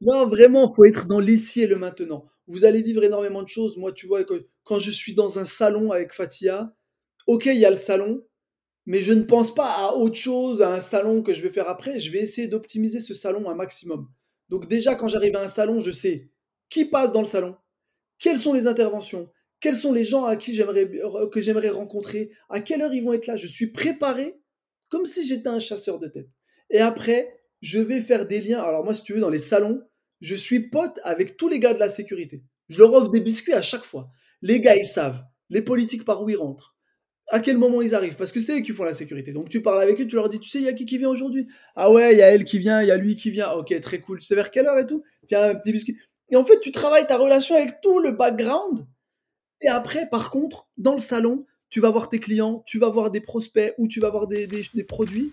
Non, vraiment, faut être dans l'ici et le maintenant. Vous allez vivre énormément de choses. Moi, tu vois, quand je suis dans un salon avec Fatia, OK, il y a le salon, mais je ne pense pas à autre chose, à un salon que je vais faire après. Je vais essayer d'optimiser ce salon un maximum. Donc déjà, quand j'arrive à un salon, je sais qui passe dans le salon, quelles sont les interventions, quels sont les gens à qui j'aimerais que j'aimerais rencontrer, à quelle heure ils vont être là. Je suis préparé comme si j'étais un chasseur de tête. Et après, je vais faire des liens. Alors moi, si tu veux, dans les salons, je suis pote avec tous les gars de la sécurité. Je leur offre des biscuits à chaque fois. Les gars, ils savent. Les politiques par où ils rentrent. À quel moment ils arrivent? Parce que c'est eux qui font la sécurité. Donc tu parles avec eux, tu leur dis, tu sais, il y a qui qui vient aujourd'hui? Ah ouais, il y a elle qui vient, il y a lui qui vient. Ok, très cool. Tu sais vers quelle heure et tout? Tiens, un petit biscuit. Et en fait, tu travailles ta relation avec tout le background. Et après, par contre, dans le salon, tu vas voir tes clients, tu vas voir des prospects ou tu vas voir des, des, des produits.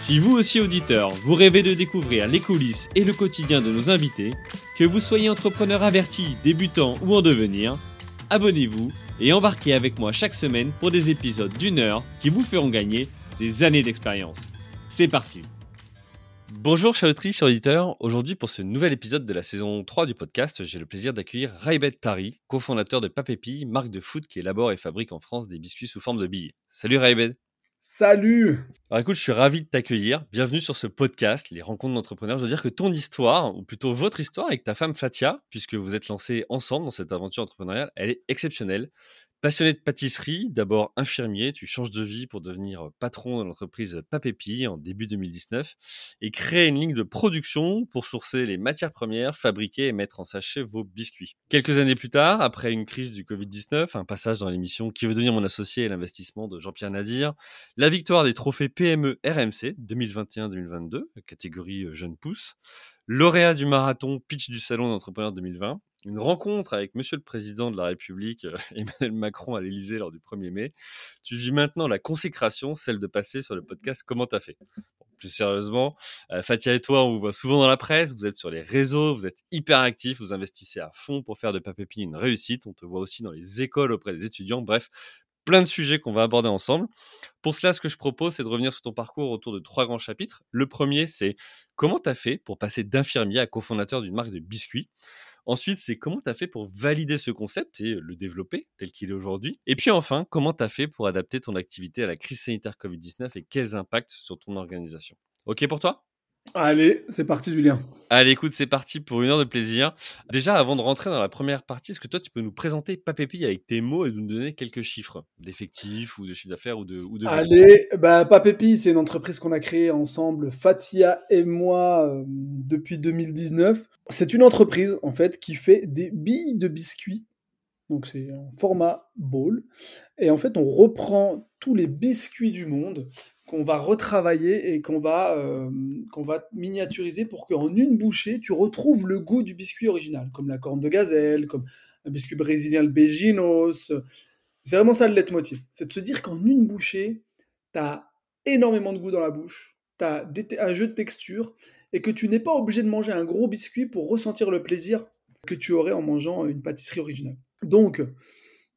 Si vous aussi auditeur, vous rêvez de découvrir les coulisses et le quotidien de nos invités, que vous soyez entrepreneur averti, débutant ou en devenir, abonnez-vous et embarquez avec moi chaque semaine pour des épisodes d'une heure qui vous feront gagner des années d'expérience. C'est parti Bonjour chers auditrices, chers auditeurs. Aujourd'hui pour ce nouvel épisode de la saison 3 du podcast, j'ai le plaisir d'accueillir Raibet Tari, cofondateur de Papépi, marque de foot qui élabore et fabrique en France des biscuits sous forme de billes. Salut Raibet Salut Alors écoute, je suis ravi de t'accueillir. Bienvenue sur ce podcast, Les Rencontres d'entrepreneurs. Je veux dire que ton histoire, ou plutôt votre histoire avec ta femme Fatia, puisque vous êtes lancés ensemble dans cette aventure entrepreneuriale, elle est exceptionnelle. Passionné de pâtisserie, d'abord infirmier, tu changes de vie pour devenir patron de l'entreprise Papépi en début 2019 et créer une ligne de production pour sourcer les matières premières, fabriquer et mettre en sachet vos biscuits. Quelques années plus tard, après une crise du Covid-19, un passage dans l'émission Qui veut devenir mon associé et l'investissement de Jean-Pierre Nadir, la victoire des trophées PME RMC 2021-2022, catégorie jeune pousse, lauréat du marathon Pitch du Salon d'entrepreneur 2020, une rencontre avec Monsieur le Président de la République, euh, Emmanuel Macron, à l'Élysée lors du 1er mai. Tu vis maintenant la consécration, celle de passer sur le podcast Comment t'as fait? Plus sérieusement, euh, Fatia et toi, on vous voit souvent dans la presse, vous êtes sur les réseaux, vous êtes hyper actifs, vous investissez à fond pour faire de Papépi une réussite. On te voit aussi dans les écoles auprès des étudiants. Bref, plein de sujets qu'on va aborder ensemble. Pour cela, ce que je propose, c'est de revenir sur ton parcours autour de trois grands chapitres. Le premier, c'est comment tu as fait pour passer d'infirmier à cofondateur d'une marque de biscuits? Ensuite, c'est comment tu as fait pour valider ce concept et le développer tel qu'il est aujourd'hui? Et puis enfin, comment tu as fait pour adapter ton activité à la crise sanitaire Covid-19 et quels impacts sur ton organisation? OK pour toi? Allez, c'est parti Julien. Allez, écoute, c'est parti pour une heure de plaisir. Déjà, avant de rentrer dans la première partie, est-ce que toi, tu peux nous présenter Papépi avec tes mots et nous donner quelques chiffres d'effectifs ou de chiffre d'affaires ou de, ou de... Allez, bah, Papépi, c'est une entreprise qu'on a créée ensemble, Fatia et moi, euh, depuis 2019. C'est une entreprise, en fait, qui fait des billes de biscuits. Donc, c'est en format bowl. Et en fait, on reprend tous les biscuits du monde qu'on va retravailler et qu'on va, euh, va miniaturiser pour qu'en une bouchée, tu retrouves le goût du biscuit original, comme la corne de gazelle, comme un biscuit brésilien, le Beginos. C'est vraiment ça le leitmotiv. C'est de se dire qu'en une bouchée, tu as énormément de goût dans la bouche, tu as un jeu de texture, et que tu n'es pas obligé de manger un gros biscuit pour ressentir le plaisir que tu aurais en mangeant une pâtisserie originale. Donc,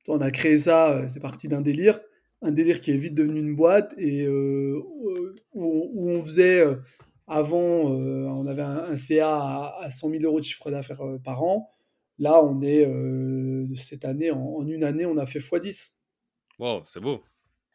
on a créé ça, euh, c'est parti d'un délire un délire qui est vite devenu une boîte et euh, où, on faisait euh, avant, euh, on avait un, CA à, 100 000 euros de chiffre d'affaires par an. Là, on est cette année, en, une année, on a fait x10. Wow, c'est beau.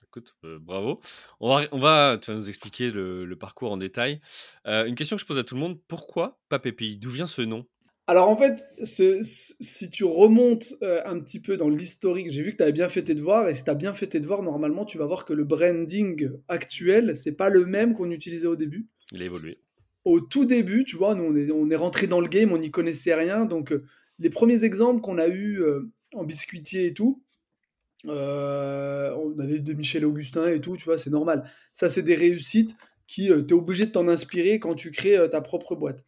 Écoute, bravo. On va, tu vas nous expliquer le, parcours en détail. une question que je pose à tout le monde pourquoi Papépi D'où vient ce nom? Alors en fait, si tu remontes euh, un petit peu dans l'historique, j'ai vu que tu avais bien fait tes devoirs, et si tu as bien fait tes devoirs, normalement, tu vas voir que le branding actuel, c'est pas le même qu'on utilisait au début. Il a évolué. Au tout début, tu vois, nous, on est, on est rentré dans le game, on n'y connaissait rien, donc euh, les premiers exemples qu'on a eus euh, en biscuitier et tout, on avait de Michel Augustin et tout, tu vois, c'est normal. Ça, c'est des réussites. qui tu es obligé de t'en inspirer quand tu crées ta propre boîte.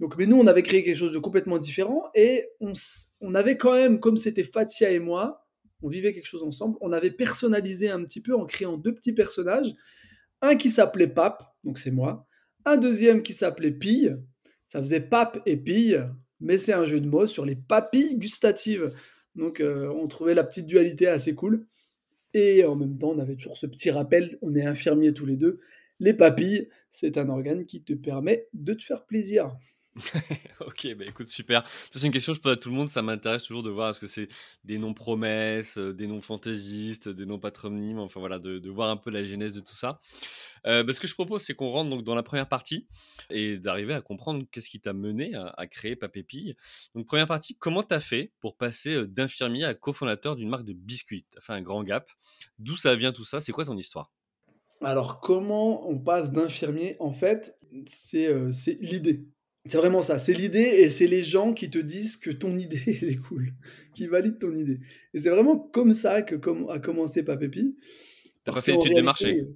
Donc, mais nous, on avait créé quelque chose de complètement différent et on, avait quand même, comme c'était Fatia et moi, on vivait quelque chose ensemble, on avait personnalisé un petit peu en créant deux petits personnages. Un qui s'appelait Pape, donc c'est moi. Un deuxième qui s'appelait Pille. Ça faisait Pape et Pille, mais c'est un jeu de mots sur les papilles gustatives. Donc euh, on trouvait la petite dualité assez cool. Et en même temps, on avait toujours ce petit rappel, on est infirmiers tous les deux. Les papilles, c'est un organe qui te permet de te faire plaisir. ok, bah écoute, super. c'est une question que je pose à tout le monde. Ça m'intéresse toujours de voir est-ce que c'est des noms promesses, euh, des noms fantaisistes, des noms patronymes, enfin voilà, de, voir un peu la genèse de tout ça. Euh, bah, ce que je propose, c'est qu'on rentre donc dans la première partie et d'arriver à comprendre qu'est-ce qui t'a mené à, créer Papépille. Donc, première partie, comment t'as fait pour passer euh, d'infirmier à cofondateur d'une marque de biscuits? T'as fait un grand gap. D'où ça vient tout ça? C'est quoi ton histoire? Alors, comment on passe d'infirmier? En fait, c'est l'idée. C'est vraiment ça, c'est l'idée et c'est les gens qui te disent que ton idée est cool, qui valident ton idée. Et c'est vraiment comme ça que a commencé Papépi. T'as pas fait d'études de marché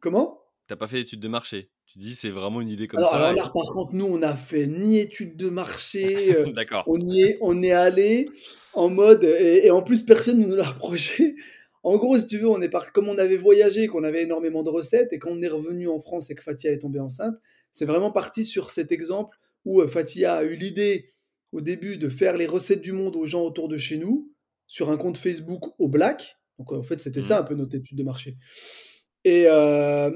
Comment? T'as pas fait d'études de marché. Tu dis c'est vraiment une idée comme ça. Alors là, par contre, nous, on n'a fait ni études de marché. Euh, D'accord. On y est, on est allé en mode et, en plus personne ne nous l'a reproché. En gros, si tu veux, on est par... comme on avait voyagé, qu'on avait énormément de recettes et quand on est revenu en France et que Fatia est tombée enceinte, c'est vraiment parti sur cet exemple où euh, Fatia a eu l'idée au début de faire les recettes du monde aux gens autour de chez nous sur un compte Facebook au black. Donc en fait, c'était ça mmh. un peu notre étude de marché. Et euh,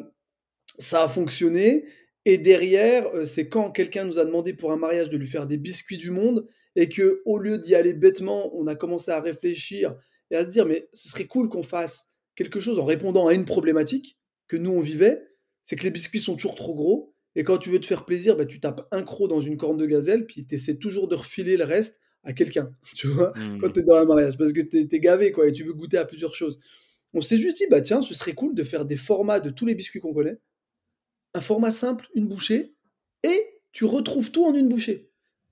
ça a fonctionné. Et derrière, euh, c'est quand quelqu'un nous a demandé pour un mariage de lui faire des biscuits du monde et que au lieu d'y aller bêtement, on a commencé à réfléchir et à se dire mais ce serait cool qu'on fasse quelque chose en répondant à une problématique que nous on vivait, c'est que les biscuits sont toujours trop gros et quand tu veux te faire plaisir, bah, tu tapes un croc dans une corne de gazelle, puis tu essaies toujours de refiler le reste à quelqu'un, tu vois, mmh. quand tu es dans un mariage, parce que tu es, gavé, quoi, et tu veux goûter à plusieurs choses. On s'est juste dit, bah tiens, ce serait cool de faire des formats de tous les biscuits qu'on connaît. Un format simple, une bouchée, et tu retrouves tout en une bouchée.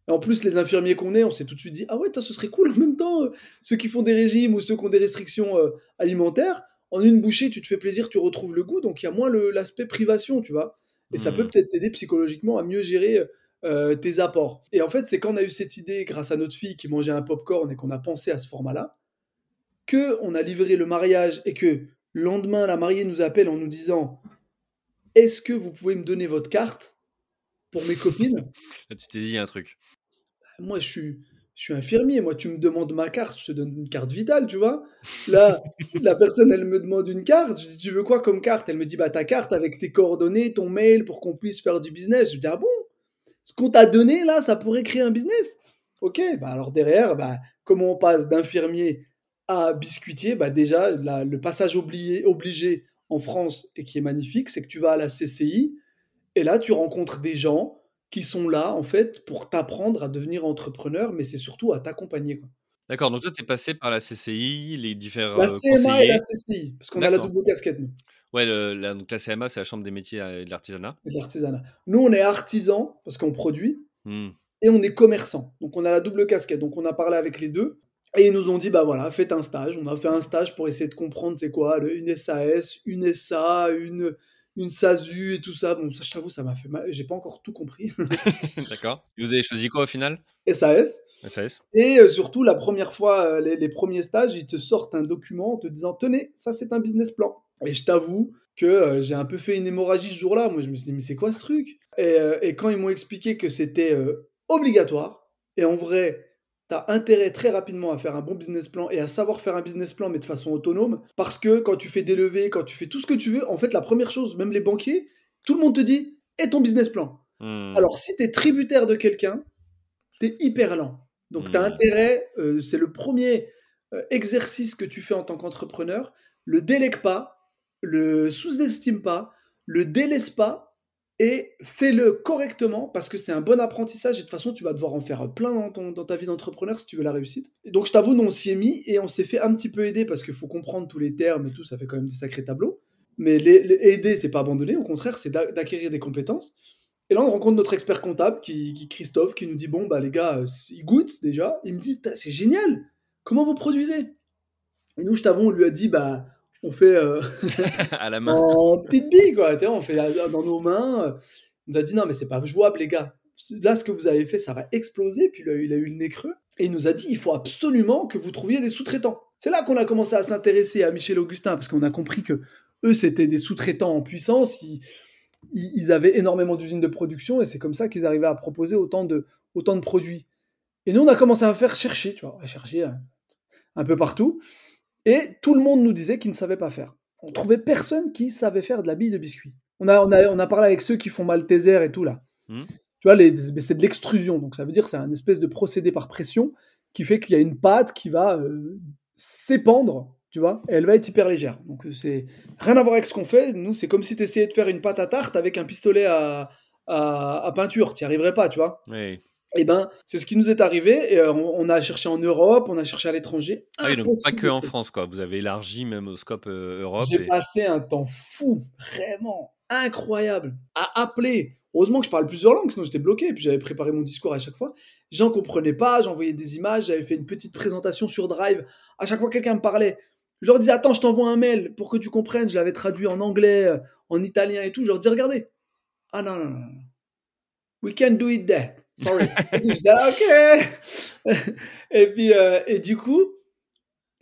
Et en plus, les infirmiers qu'on est, on s'est tout de suite dit, ah ouais, ce serait cool en même temps, euh, ceux qui font des régimes ou ceux qui ont des restrictions euh, alimentaires, en une bouchée, tu te fais plaisir, tu retrouves le goût, donc il y a moins l'aspect privation, tu vois. Et ça peut mmh. peut-être t'aider psychologiquement à mieux gérer euh, tes apports. Et en fait, c'est quand on a eu cette idée, grâce à notre fille qui mangeait un pop-corn et qu'on a pensé à ce format-là, que on a livré le mariage et que le lendemain, la mariée nous appelle en nous disant Est-ce que vous pouvez me donner votre carte pour mes copines? Tu t'es dit un truc. Moi, je suis, je suis infirmier, moi tu me demandes ma carte, je te donne une carte vitale, tu vois. Là, la personne, elle me demande une carte, je dis, tu veux quoi comme carte? Elle me dit, bah ta carte avec tes coordonnées, ton mail pour qu'on puisse faire du business. Je dis, ah bon? Ce qu'on t'a donné là, ça pourrait créer un business? Ok, bah alors derrière, bah, comment on passe d'infirmier à biscuitier? Bah Déjà, le passage obligé, obligé en France et qui est magnifique, c'est que tu vas à la CCI et là, tu rencontres des gens qui sont là, en fait, pour t'apprendre à devenir entrepreneur, mais c'est surtout à t'accompagner. D'accord, donc toi, tu es passé par la CCI, les différents. La CMA et la CCI, parce qu'on a la double casquette, nous. Ouais, la, donc la CMA, c'est la Chambre des métiers et de l'artisanat. Et de l'artisanat. Nous, on est artisan, parce qu'on produit, mmh. et on est commerçant. Donc, on a la double casquette. Donc, on a parlé avec les deux. Et ils nous ont dit, bah voilà, faites un stage. On a fait un stage pour essayer de comprendre c'est quoi une SAS, une SA, une, une SASU et tout ça. Bon, ça, je t'avoue, ça m'a fait mal. J'ai pas encore tout compris. D'accord. Vous avez choisi quoi au final? SAS. SAS. Et euh, surtout, la première fois, euh, les, premiers stages, ils te sortent un document en te disant Tenez, ça, c'est un business plan. Et je t'avoue que euh, j'ai un peu fait une hémorragie ce jour-là. Moi, je me suis dit Mais c'est quoi ce truc? Et, et, quand ils m'ont expliqué que c'était obligatoire, et en vrai, tu as intérêt très rapidement à faire un bon business plan et à savoir faire un business plan, mais de façon autonome. Parce que quand tu fais des levées, quand tu fais tout ce que tu veux, en fait, la première chose, même les banquiers, tout le monde te dit et ton business plan? Hmm. Alors, si tu es tributaire de quelqu'un, tu es hyper lent. Donc, tu as hmm. intérêt, euh, c'est le premier euh, exercice que tu fais en tant qu'entrepreneur, le délègue pas, le sous-estime pas, le délaisse pas et fais-le correctement parce que c'est un bon apprentissage et de toute façon tu vas devoir en faire plein dans, ta vie d'entrepreneur si tu veux la réussite. Et donc je t'avoue, nous on s'y est mis et on s'est fait un petit peu aider parce qu'il faut comprendre tous les termes et tout, ça fait quand même des sacrés tableaux. Mais aider, c'est pas abandonner, au contraire, c'est d'acquérir des compétences. Et là, on rencontre notre expert comptable, qui, Christophe, qui nous dit Bon, bah les gars, euh, il goûte déjà. Il me dit C'est génial Comment vous produisez? Et nous, je t'avoue, on lui a dit Bah, on fait euh, à la main. en petite bille, quoi. On fait euh, dans nos mains. On nous a dit non, mais c'est pas jouable, les gars. Là, ce que vous avez fait, ça va exploser. Puis il a eu le nez creux. Et il nous a dit il faut absolument que vous trouviez des sous-traitants. C'est là qu'on a commencé à s'intéresser à Michel Augustin, parce qu'on a compris que eux, c'était des sous-traitants en puissance. Ils, ils- ils avaient énormément d'usines de production et c'est comme ça qu'ils arrivaient à proposer autant de, autant de produits. Et nous, on a commencé à faire chercher, tu vois, à chercher un, un peu partout. Et tout le monde nous disait qu'ils ne savaient pas faire. On trouvait personne qui savait faire de la bille de biscuit. On a, on a, on a parlé avec ceux qui font Malteser et tout là. Mhm. Tu vois, c'est de l'extrusion. Donc ça veut dire que c'est un espèce de procédé par pression qui fait qu'il y a une pâte qui va euh, s'épandre, tu vois, et elle va être hyper légère. Donc euh, c'est rien à voir avec ce qu'on fait. Nous, c'est comme si tu essayais de faire une pâte à tarte avec un pistolet à, à, à peinture. Tu n'y arriverais pas, tu vois. Oui. Et ben, c'est ce qui nous est arrivé. Et, euh, on, a cherché en Europe, on a cherché à l'étranger. Ah oui, donc pas que en. France, quoi. Vous avez élargi même au scope euh, Europe. J'ai et- passé un temps fou, vraiment incroyable, à appeler. Heureusement que je parle plusieurs langues, sinon j'étais bloqué. Et puis j'avais préparé mon discours à chaque fois. J'en comprenais pas, j'envoyais des images, j'avais fait une petite présentation sur Drive. À chaque fois que quelqu'un me parlait, je leur disais Attends, je t'envoie un mail pour que tu comprennes. Je l'avais traduit en anglais, euh, en italien et tout. Je leur disais Regardez. Ah non, non, non. We can't do it that. Sorry. Et puis, je disais, Ah, ok. et puis, euh, et du coup,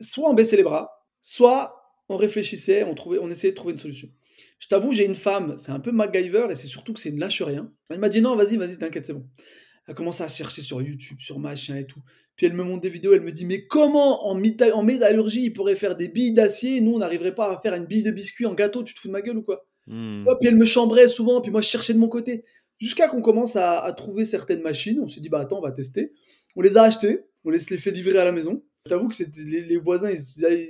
soit on baissait les bras, soit on réfléchissait, on, trouvait, on essayait de trouver une solution. Je t'avoue, j'ai une femme, c'est un peu MacGyver et c'est surtout que c'est une lâche rien. Elle m'a dit non, vas-y, vas-y, t'inquiète, c'est bon. Elle a commencé à chercher sur YouTube, sur machin et tout. Puis elle me montre des vidéos, elle me dit mais comment en, en métallurgie ils pourraient faire des billes d'acier? Nous, on n'arriverait pas à faire une bille de biscuit en gâteau, tu te fous de ma gueule ou quoi? Ouais, Puis elle me chambrait souvent, puis moi je cherchais de mon côté. Jusqu'à qu'on commence à, à trouver certaines machines, on s'est dit bah attends, on va tester. On les a achetées, on les, les fait livrer à la maison. J'avoue que c'était les, les voisins, ils,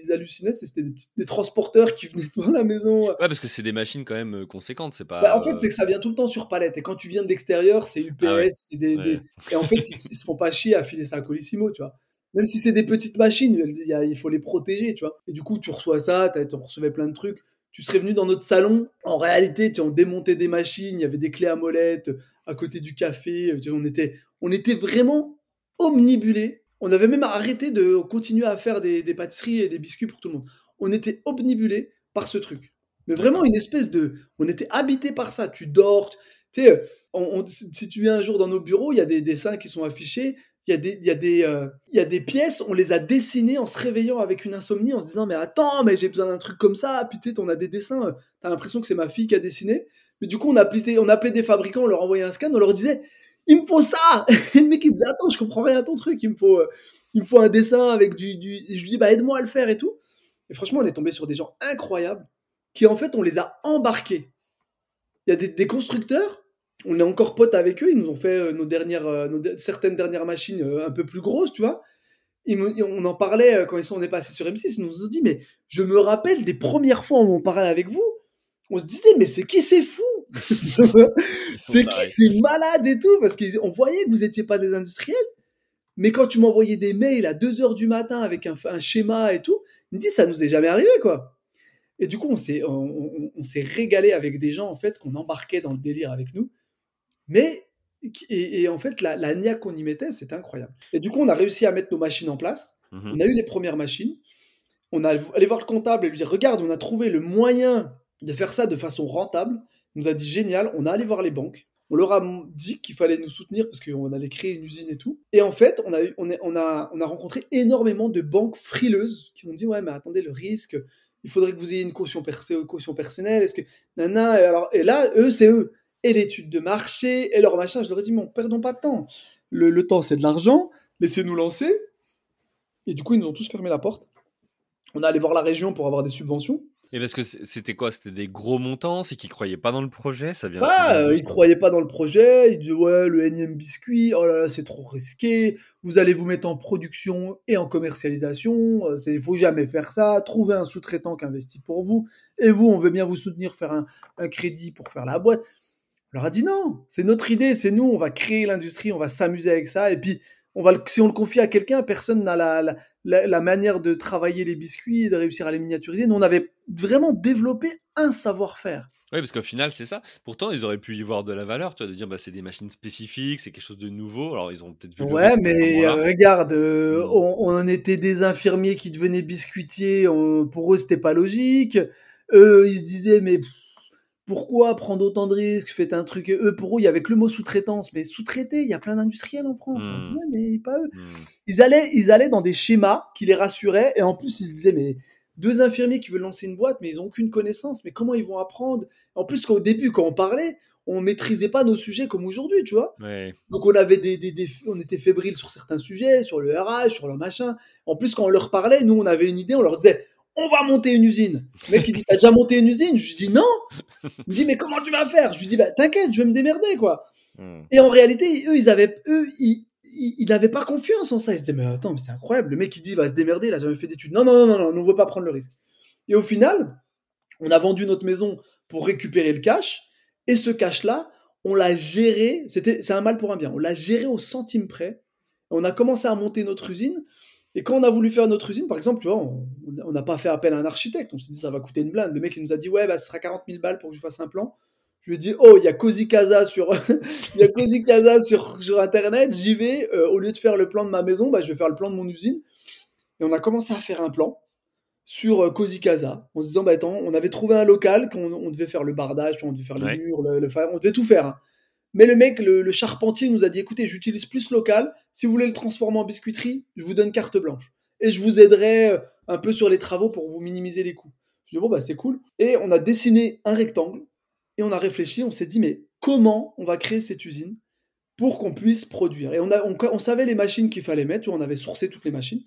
ils hallucinaient, c'était des, transporteurs qui venaient devant la maison. Ouais, parce que c'est des machines quand même euh, conséquentes, c'est pas. Bah, en fait, euh, c'est que ça vient tout le temps sur palette. Et quand tu viens de l'extérieur, c'est UPS, Ah ouais. c'est des, Ouais. des- Et en fait, ils, ils se font pas chier à filer ça à Colissimo, tu vois. Même si c'est des petites machines, il, y a- il faut les protéger, tu vois. Et du coup, tu reçois ça, tu recevais plein de trucs. Tu serais venu dans notre salon. En réalité, tu on démontait des machines, il y avait des clés à molette à côté du café. tu vois, on, était, on était vraiment omnibulés. On avait même arrêté de continuer à faire des, des pâtisseries et des biscuits pour tout le monde. On était omnibulés par ce truc. Mais vraiment une espèce de... On était habité par ça. Tu dors. Tu sais, on- on- si tu viens un jour dans nos bureaux, il y a des dessins qui sont affichés. Il y, a des, il, y a des, euh, il y a des pièces, on les a dessinées en se réveillant avec une insomnie, en se disant Mais attends, mais j'ai besoin d'un truc comme ça. Sais, on a des dessins, euh, t'as l'impression que c'est ma fille qui a dessiné. Mais du coup, on appelait, on appelait des fabricants, on leur envoyait un scan, on leur disait Il me faut ça Et le mec, il disait Attends, je comprends rien à ton truc, il me faut, euh, il me faut un dessin avec du. du... Je lui dis Bah, aide-moi à le faire et tout. Et franchement, on est tombé sur des gens incroyables qui, en fait, on les a embarqués. Il y a des constructeurs on est encore potes avec eux, ils nous ont fait euh, nos dernières, euh, nos de- certaines dernières machines euh, un peu plus grosses, tu vois. Ils me- on en parlait quand ils sont, on est passé sur M6, ils nous ont dit, mais je me rappelle des premières fois où on parlait avec vous, on se disait, mais c'est qui c'est fou ils sont C'est qui pareils. c'est malade et tout, parce qu'on voyait que vous n'étiez pas des industriels, mais quand tu m'envoyais des mails à 2h du matin avec un, un schéma et tout, il me dit, ça nous est jamais arrivé, quoi. Et du coup, on s'est, on, on- on s'est régalé avec des gens, en fait, qu'on embarquait dans le délire avec nous. Mais, et, et en fait, la, la niaque qu'on y mettait, c'était incroyable. Et du coup, on a réussi à mettre nos machines en place. Mhm. On a eu les premières machines. On a allé voir le comptable et lui dire Regarde, on a trouvé le moyen de faire ça de façon rentable. Il nous a dit Génial. On a allé voir les banques. On leur a dit qu'il fallait nous soutenir parce qu'on allait créer une usine et tout. Et en fait, on a, on, a, on a rencontré énormément de banques frileuses qui ont dit Ouais, mais attendez, le risque, il faudrait que vous ayez une caution, perso- caution personnelle. Est-ce que. Nana, et, alors, et là, eux, c'est eux. Et l'étude de marché, et leur machin. Je leur ai dit Mais perdons pas de temps. Le, le temps, c'est de l'argent. Laissez-nous lancer. Et du coup, ils nous ont tous fermé la porte. On est allé voir la région pour avoir des subventions. Et parce que c'était quoi? C'était des gros montants? C'est qu'ils croyaient pas dans le projet? Ça vient. Ah, euh, ils croyaient pas dans le projet. Ils disaient ouais, le énième biscuit. Oh là là, c'est trop risqué. Vous allez vous mettre en production et en commercialisation. Il faut jamais faire ça. Trouvez un sous-traitant qui investit pour vous. Et vous, on veut bien vous soutenir, faire un, un crédit pour faire la boîte. On leur a dit non. C'est notre idée. C'est nous. On va créer l'industrie. On va s'amuser avec ça. Et puis, on va si on le confie à quelqu'un, personne n'a la, la, la- la manière de travailler les biscuits et de réussir à les miniaturiser. Nous, on avait vraiment développé un savoir-faire. Oui, parce qu'au final, c'est ça. Pourtant, ils auraient pu y voir de la valeur, tu vois, de dire, bah, c'est des machines spécifiques, c'est quelque chose de nouveau. Alors, ils ont peut-être vu. Ouais, mais regarde, euh, hmm. on, était des infirmiers qui devenaient biscuitiers. pour eux, c'était pas logique. Eux, ils se disaient, mais pourquoi prendre autant de risques Faites un truc. Eux, pour eux, il y avait que le mot sous-traitance. Mais sous-traiter, il y a plein d'industriels en France. Hmm. mais pas eux. Hmm. Ils, allaient, ils allaient dans des schémas qui les rassuraient. Et en plus, ils se disaient, mais deux infirmiers qui veulent lancer une boîte, mais ils n'ont aucune connaissance. Mais comment ils vont apprendre? En plus, qu'au début, quand on parlait, on maîtrisait pas nos sujets comme aujourd'hui, tu vois. Donc on avait des, des, on était fébrile sur certains sujets, sur le RH, sur le machin. En plus, quand on leur parlait, nous, on avait une idée, on leur disait, on va monter une usine. Le mec, il dit, t'as déjà monté une usine? Je lui dis, non. Il me dit, mais comment tu vas faire? Je lui dis, bah, t'inquiète, je vais me démerder, quoi. Hmm. Et en réalité, eux, ils avaient, eux, ils, il n'avait pas confiance en ça. Il se disait, mais attends, mais c'est incroyable. Le mec, il dit, il va se démerder, il a jamais fait d'études. Non, non, non, non, on ne veut pas prendre le risque. Et au final, on a vendu notre maison pour récupérer le cash. Et ce cash-là, on l'a géré. C'était, c'est un mal pour un bien. On l'a géré au centime près. On a commencé à monter notre usine. Et quand on a voulu faire notre usine, par exemple, tu vois, on n'a pas fait appel à un architecte. On s'est dit, ça va coûter une blinde. Le mec, il nous a dit, ouais, bah, ce sera 40 000 balles pour que je fasse un plan. Je lui ai dit, oh, il y a Cozy Casa sur, il y a Cozy Casa sur, sur Internet, j'y vais. Euh, au lieu de faire le plan de ma maison, bah, je vais faire le plan de mon usine. Et on a commencé à faire un plan sur euh, Cozy Casa, en se disant, bah, attends, on avait trouvé un local, qu'on on devait faire le bardage, on devait faire les murs, le, on devait tout faire. Hein. Mais le mec, le, charpentier nous a dit, écoutez, j'utilise plus local. Si vous voulez le transformer en biscuiterie, je vous donne carte blanche. Et je vous aiderai euh, un peu sur les travaux pour vous minimiser les coûts. Je dis, bon, bah, c'est cool. Et on a dessiné un rectangle et on a réfléchi, on s'est dit, mais comment on va créer cette usine pour qu'on puisse produire? Et on, savait les machines qu'il fallait mettre, on avait sourcé toutes les machines.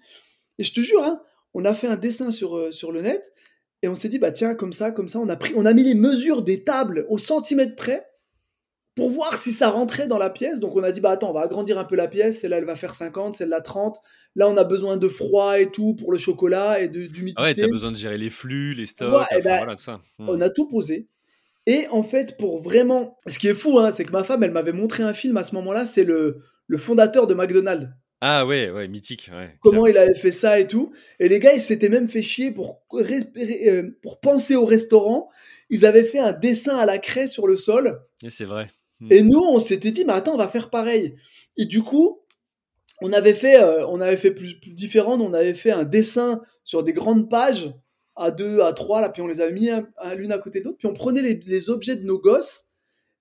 Et je te jure, hein, on a fait un dessin sur, euh, sur le net, et on s'est dit, bah tiens, comme ça, comme ça, on a, pris, on a mis les mesures des tables au centimètre près pour voir si ça rentrait dans la pièce. Donc on a dit, bah attends, on va agrandir un peu la pièce, celle-là elle va faire 50, celle-là 30. Là on a besoin de froid et tout pour le chocolat et d'humidité. Ah ouais, t'as besoin de gérer les flux, les stocks, eh ben, voilà, tout ça. Hmm. On a tout posé. Et en fait, pour vraiment. Ce qui est fou, hein, c'est que ma femme, elle m'avait montré un film à ce moment-là, c'est le, le fondateur de McDonald's. Ah ouais, ouais, mythique. Ouais, Comment il avait fait ça et tout. Et les gars, ils s'étaient même fait chier pour, euh, pour penser au restaurant. Ils avaient fait un dessin à la craie sur le sol. Et c'est vrai. Hmm. Et nous, on s'était dit, mais attends, on va faire pareil. Et du coup, on avait fait, euh, on avait fait plus, plus différent. On avait fait un dessin sur des grandes pages à deux, à trois, là, puis on les avait mis l'une à côté de l'autre, puis on prenait les, objets de nos gosses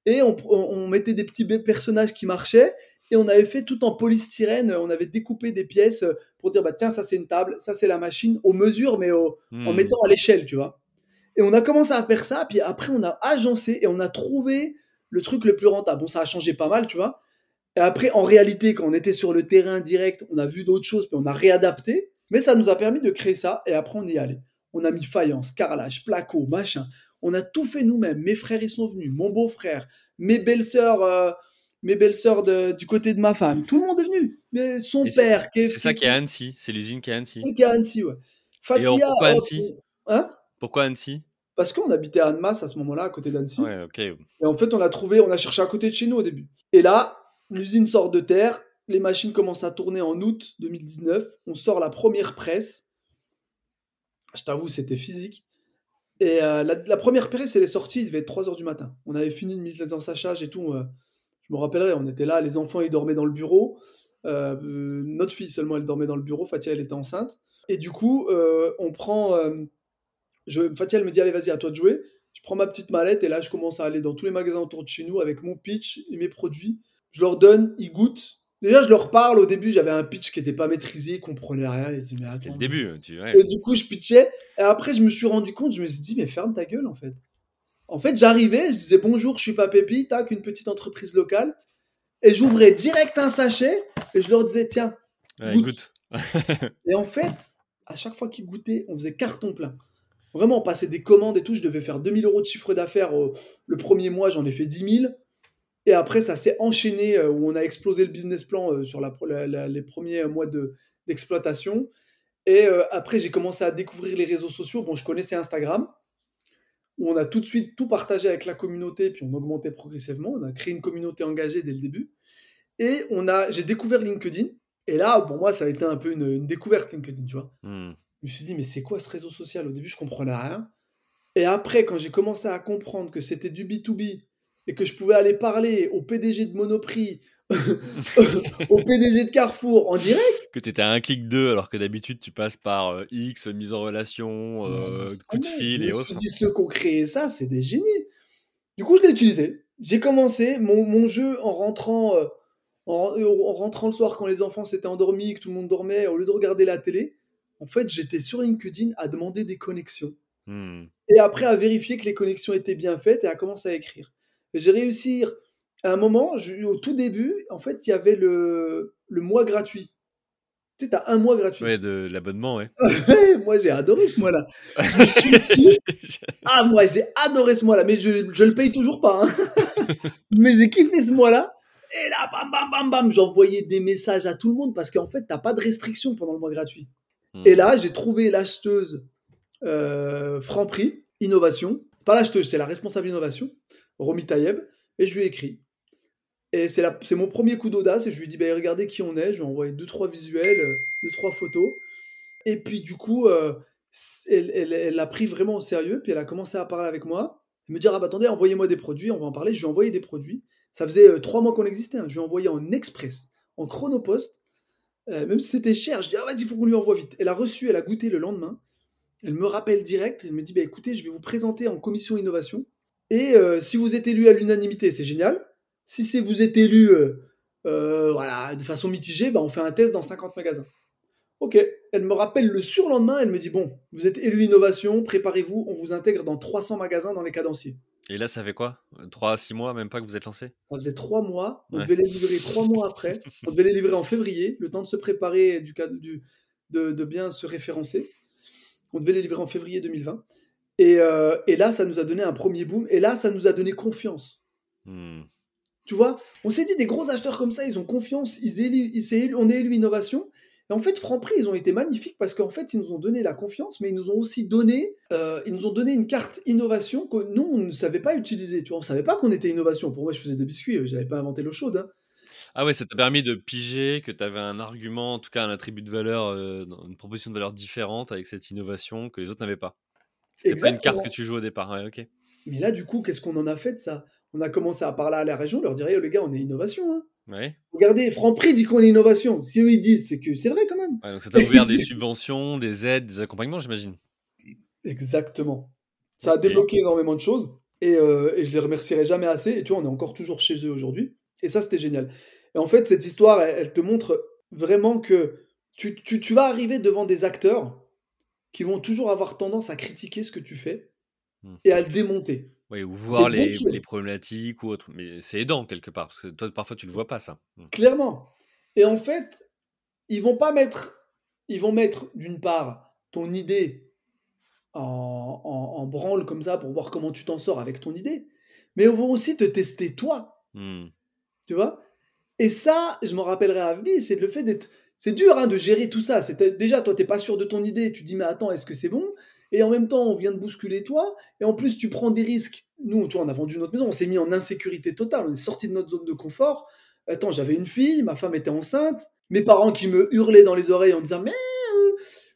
et on, mettait des petits personnages qui marchaient et on avait fait tout en polystyrène, on avait découpé des pièces pour dire bah tiens ça c'est une table, ça c'est la machine, aux mesures mais en hmm. mettant à l'échelle, tu vois. Et on a commencé à faire ça, puis après on a agencé et on a trouvé le truc le plus rentable. Bon ça a changé pas mal, tu vois. Et après en réalité quand on était sur le terrain direct, on a vu d'autres choses, puis on a réadapté, mais ça nous a permis de créer ça et après on y est allé on a mis faïence, carrelage, placo, machin. On a tout fait nous-mêmes. Mes frères, ils sont venus. Mon beau-frère, mes belles-sœurs, euh, mes belles-sœurs du côté de ma femme. Tout le monde est venu. Mais son père. C'est ça qui est à Annecy. C'est l'usine qui est à Annecy. C'est qui est à Annecy, ouais. Fatia, pourquoi Annecy? Hein? Pourquoi Annecy? Parce qu'on habitait à Annemasse à ce moment-là, à côté d'Annecy. Ouais. Et en fait, on a trouvé, on a cherché à côté de chez nous au début. Et là, l'usine sort de terre. Les machines commencent à tourner en août 2019. On sort la première presse je t'avoue, c'était physique. Et euh, la, première presse, elle est sortie, il devait être 3h du matin. On avait fini de mise en sachage et tout. Euh, je me rappellerai, on était là, les enfants, ils dormaient dans le bureau. Euh, notre fille seulement, elle dormait dans le bureau. Fatia, elle était enceinte. Et du coup, on prend. Je, Fatia, elle me dit Allez, vas-y, à toi de jouer. Je prends ma petite mallette et là, je commence à aller dans tous les magasins autour de chez nous avec mon pitch et mes produits. Je leur donne, ils goûtent. Déjà, je leur parle. Au début, j'avais un pitch qui n'était pas maîtrisé, ils comprenaient rien. C'était le début. Tu... Et du coup, je pitchais. Et après, je me suis rendu compte, je me suis dit, mais ferme ta gueule, en fait. En fait, j'arrivais, je disais bonjour, je suis pas Pépi, tac, une petite entreprise locale. Et j'ouvrais direct un sachet et je leur disais, tiens, goûte. et en fait, à chaque fois qu'ils goûtaient, on faisait carton plein. Vraiment, on passait des commandes et tout. Je devais faire 2000 euros de chiffre d'affaires le premier mois, j'en ai fait 10 000. Et après, ça s'est enchaîné euh, où on a explosé le business plan euh, sur les premiers mois d'exploitation. et euh, après, j'ai commencé à découvrir les réseaux sociaux. Bon, je connaissais Instagram, où on a tout de suite tout partagé avec la communauté, puis on augmentait progressivement. On a créé une communauté engagée dès le début. Et on a, j'ai découvert LinkedIn. Et là, pour moi, ça a été un peu une, découverte LinkedIn, tu vois. Hmm. Je me suis dit, mais c'est quoi ce réseau social? Au début, je comprenais rien. Et après, quand j'ai commencé à comprendre que c'était du B2B et que je pouvais aller parler au PDG de Monoprix, au PDG de Carrefour en direct. Que tu étais à un clic d'eux alors que d'habitude tu passes par euh, X, mise en relation, euh, coup de fil et autres. Je me suis dit, ceux qui ont créé ça, c'est des génies. Du coup, je l'ai utilisé. J'ai commencé mon, mon, jeu en rentrant, euh, en, en, rentrant le soir quand les enfants s'étaient endormis, que tout le monde dormait, au lieu de regarder la télé. En fait, j'étais sur LinkedIn à demander des connexions. Hmm. Et après, à vérifier que les connexions étaient bien faites et à commencer à écrire. J'ai réussi à un moment, au tout début, en fait, il y avait le, le mois gratuit. Tu sais, t'as un mois gratuit. Ouais, de l'abonnement, ouais. moi, j'ai adoré ce mois-là. ah, moi, j'ai adoré ce mois-là, mais je, je le paye toujours pas. Hein. mais j'ai kiffé ce mois-là. Et là, bam, bam, bam, bam, j'envoyais des messages à tout le monde parce qu'en fait, t'as pas de restriction pendant le mois gratuit. Et hmm. là, j'ai trouvé l'acheteuse euh, Franprix, innovation. Pas l'acheteuse, c'est la responsable innovation, Romy Tayeb. Et je lui ai écrit. Et c'est mon premier coup d'audace. Et je lui ai dit, bah, regardez qui on est. Je lui ai envoyé deux, trois visuels, euh, deux, trois photos. Et puis, du coup, euh, elle l'a pris vraiment au sérieux. Puis, elle a commencé à parler avec moi. Et me dire, ah bah attendez, envoyez-moi des produits, on va en parler. Je lui ai envoyé des produits. Ça faisait euh, trois mois qu'on existait. Hein. Je lui ai envoyé en express, en chronopost. Même si c'était cher, je dis, ah vas-y, il faut qu'on lui envoie vite. Elle a reçu, elle a goûté le lendemain. Elle me rappelle direct. Elle me dit, bah écoutez, je vais vous présenter en commission innovation. Et si vous êtes élu à l'unanimité, c'est génial. Si vous êtes élu euh, euh, voilà, de façon mitigée, bah, on fait un test dans 50 magasins. Ok, elle me rappelle le surlendemain, elle me dit Bon, vous êtes élu innovation, préparez-vous, on vous intègre dans 300 magasins dans les cadenciers. Et là, ça fait quoi? 3 6 mois, même pas que vous êtes lancé? Ça faisait 3 mois, on devait les livrer 3 mois après, on devait les livrer en février, le temps de se préparer, du, du, de, de bien se référencer. On devait les livrer en février 2020. Et, euh, et, là, ça nous a donné un premier boom. Et là, ça nous a donné confiance. Hmm. Tu vois, on s'est dit des gros acheteurs comme ça, ils ont confiance, ils, ils on est élu innovation. Et en fait, Franprix, ils ont été magnifiques parce qu'en fait, ils nous ont donné la confiance, mais ils nous ont aussi donné, euh, ils nous ont donné une carte innovation que nous, on ne savait pas utiliser. Tu vois, on savait pas qu'on était innovation. Pour moi, je faisais des biscuits, je n'avais pas inventé l'eau chaude. Hein. Ah ouais, ça t'a permis de piger que tu avais un argument, en tout cas un attribut de valeur, euh, une proposition de valeur différente avec cette innovation que les autres n'avaient pas. C'était pas une carte que tu joues au départ. Ouais, ok. Mais là, du coup, qu'est-ce qu'on en a fait de ça? On a commencé à parler à la région, leur dire, les gars, on est innovation. Hein. Ouais. Regardez, Franprix dit qu'on est innovation. Si eux ils disent, c'est que c'est vrai quand même. donc ça t'a ouvert des subventions, des aides, des accompagnements, j'imagine. Exactement. Ça a débloqué énormément de choses et, euh, et, je les remercierai jamais assez. Et tu vois, on est encore toujours chez eux aujourd'hui. Et ça, c'était génial. Et en fait, cette histoire, elle, te montre vraiment que tu, tu, tu vas arriver devant des acteurs qui vont toujours avoir tendance à critiquer ce que tu fais Mmh. et à le démonter. Oui, ou voir les, les, problématiques ou autre. Mais c'est aidant quelque part, parce que toi, parfois, tu le vois pas, ça. Mmh. Clairement. Et en fait, ils vont pas mettre, ils vont mettre d'une part ton idée en, en, branle comme ça pour voir comment tu t'en sors avec ton idée, mais ils vont aussi te tester toi. Mmh. Tu vois? Et ça, je m'en rappellerai à vie, c'est le fait d'être. C'est dur hein, de gérer tout ça. Déjà, toi, tu n'es pas sûr de ton idée. Tu dis, mais attends, est-ce que c'est bon? Et en même temps, on vient de bousculer toi, et en plus, tu prends des risques. Nous, tu vois, on a vendu notre maison, on s'est mis en insécurité totale, on est sorti de notre zone de confort. Attends, j'avais une fille, ma femme était enceinte, mes parents qui me hurlaient dans les oreilles en disant Mais euh,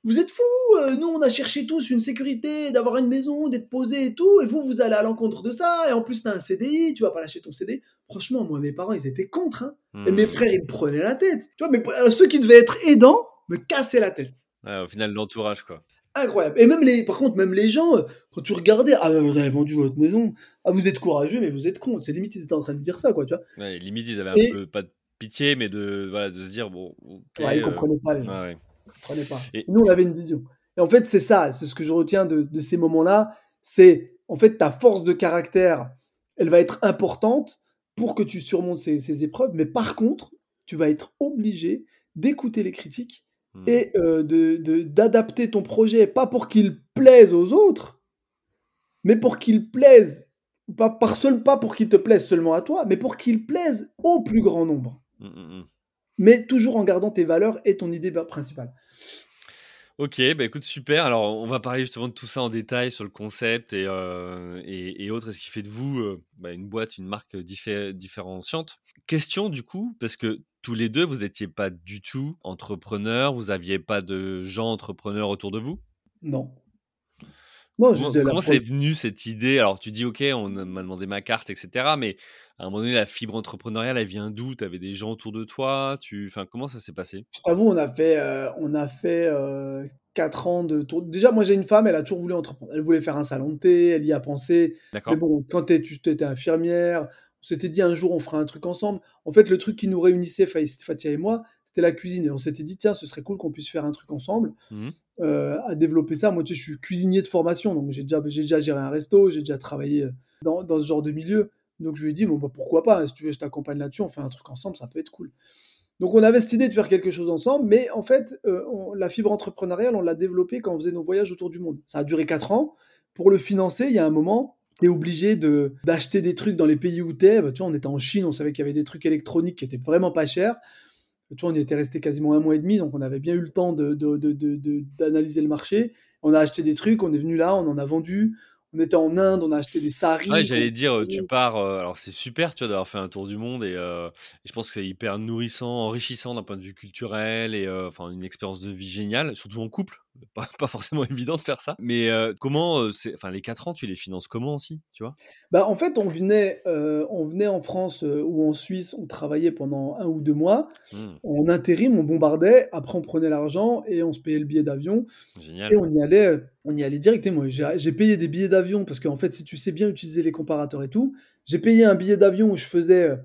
vous êtes fous, euh, nous on a cherché tous une sécurité, d'avoir une maison, d'être posé et tout, et vous, vous allez à l'encontre de ça, et en plus, t'as un CDI, tu vas pas lâcher ton CD. Franchement, moi, mes parents, ils étaient contre, hein. et mes hmm. frères, ils me prenaient la tête. Tu vois, mais ceux qui devaient être aidants me cassaient la tête. au final, l'entourage, quoi incroyable. Et même les, par contre, même les gens, euh, quand tu regardais, ah, vous avez vendu votre maison, ah, vous êtes courageux, mais vous êtes con. C'est limite, ils étaient en train de dire ça, quoi, tu vois. Ouais, limite, ils avaient un peu, pas de pitié, mais de, voilà, de se dire, bon. ouais, ils euh, comprenaient pas, les gens. Ouais, comprenaient pas. Et... Nous, on avait une vision. Et en fait, c'est ça, c'est ce que je retiens de, de ces moments-là, c'est, en fait, ta force de caractère, elle va être importante pour que tu surmontes ces, ces épreuves, mais par contre, tu vas être obligé d'écouter les critiques Mmh. et euh, de, d'adapter ton projet, pas pour qu'il plaise aux autres, mais pour qu'il plaise, pas, par seul, pas pour qu'il te plaise seulement à toi, mais pour qu'il plaise au plus grand nombre. Mmh, mmh, mais toujours en gardant tes valeurs et ton idée principale. Ok, bah écoute, super. Alors, on va parler justement de tout ça en détail sur le concept et, euh, et, autres, et ce qui fait de vous euh, bah, une boîte, une marque différenciante? Question du coup, parce que tous les deux, vous n'étiez pas du tout entrepreneurs, vous n'aviez pas de gens entrepreneurs autour de vous? Non. Non, Comment comment c'est venu cette idée? Alors tu dis: «OK, on m'a demandé ma carte et cetera», mais à un moment donné, la fibre entrepreneuriale, elle vient d'où? Tu avais des gens autour de toi? Tu enfin, comment ça s'est passé? je t'avoue, on a fait, heu, on a fait, heu, 4 ans de tour déjà, moi, j'ai une femme, elle a toujours voulu entreprendre. Elle voulait faire un salon de thé, elle y a pensé, mais bon, quand tu étais infirmière, on s'était dit: «Un jour, on fera un truc ensemble». En fait, le truc qui nous réunissait, Fatia et moi, c'était la cuisine et on s'était dit: «Tiens, ce serait cool qu'on puisse faire un truc ensemble». Mmh heu, à développer ça. Moi, tu sais, je suis cuisinier de formation, donc j'ai déjà, j'ai déjà géré un resto, j'ai déjà travaillé euh, dans, dans ce genre de milieu. Donc je lui ai dit, bon, bah, pourquoi pas, hein, si tu veux, je t'accompagne là-dessus, on fait un truc ensemble, ça peut être cool. Donc on avait cette idée de faire quelque chose ensemble, mais en fait, euh, on- la fibre entrepreneuriale, on l'a développée quand on faisait nos voyages autour du monde. Ça a duré 4 ans. Pour le financer, il y a un moment, tu es obligé de, d'acheter des trucs dans les pays où tu es. Bah, tu vois, on était en Chine, on savait qu'il y avait des trucs électroniques qui étaient vraiment pas chers. Tu vois, on y était resté quasiment un mois et demi, donc on avait bien eu le temps de, de- de- d'analyser le marché. On a acheté des trucs, on est venu là, on en a vendu. On était en Inde, on a acheté des Ouais, saris. j'allais qu'on- dire, heu, tu pars, heu, alors c'est super, tu vois, d'avoir fait un tour du monde et heu, et je pense que c'est hyper nourrissant, enrichissant d'un point de vue culturel et enfin une expérience de vie géniale, surtout en couple. Pas pas forcément évident de faire ça. Mais heu, comment, c'est enfin les 4 ans, tu les finances comment aussi, tu vois? Bah, en fait, on venait, euh, on venait en France euh, ou en Suisse, on travaillait pendant un ou deux mois. Mmh, En intérim, on bombardait. Après, on prenait l'argent et on se payait le billet d'avion. Et génial. on y allait, euh, on y allait directement. J'ai payé des billets d'avion parce qu'en fait, si tu sais bien utiliser les comparateurs et tout, j'ai payé un billet d'avion où je faisais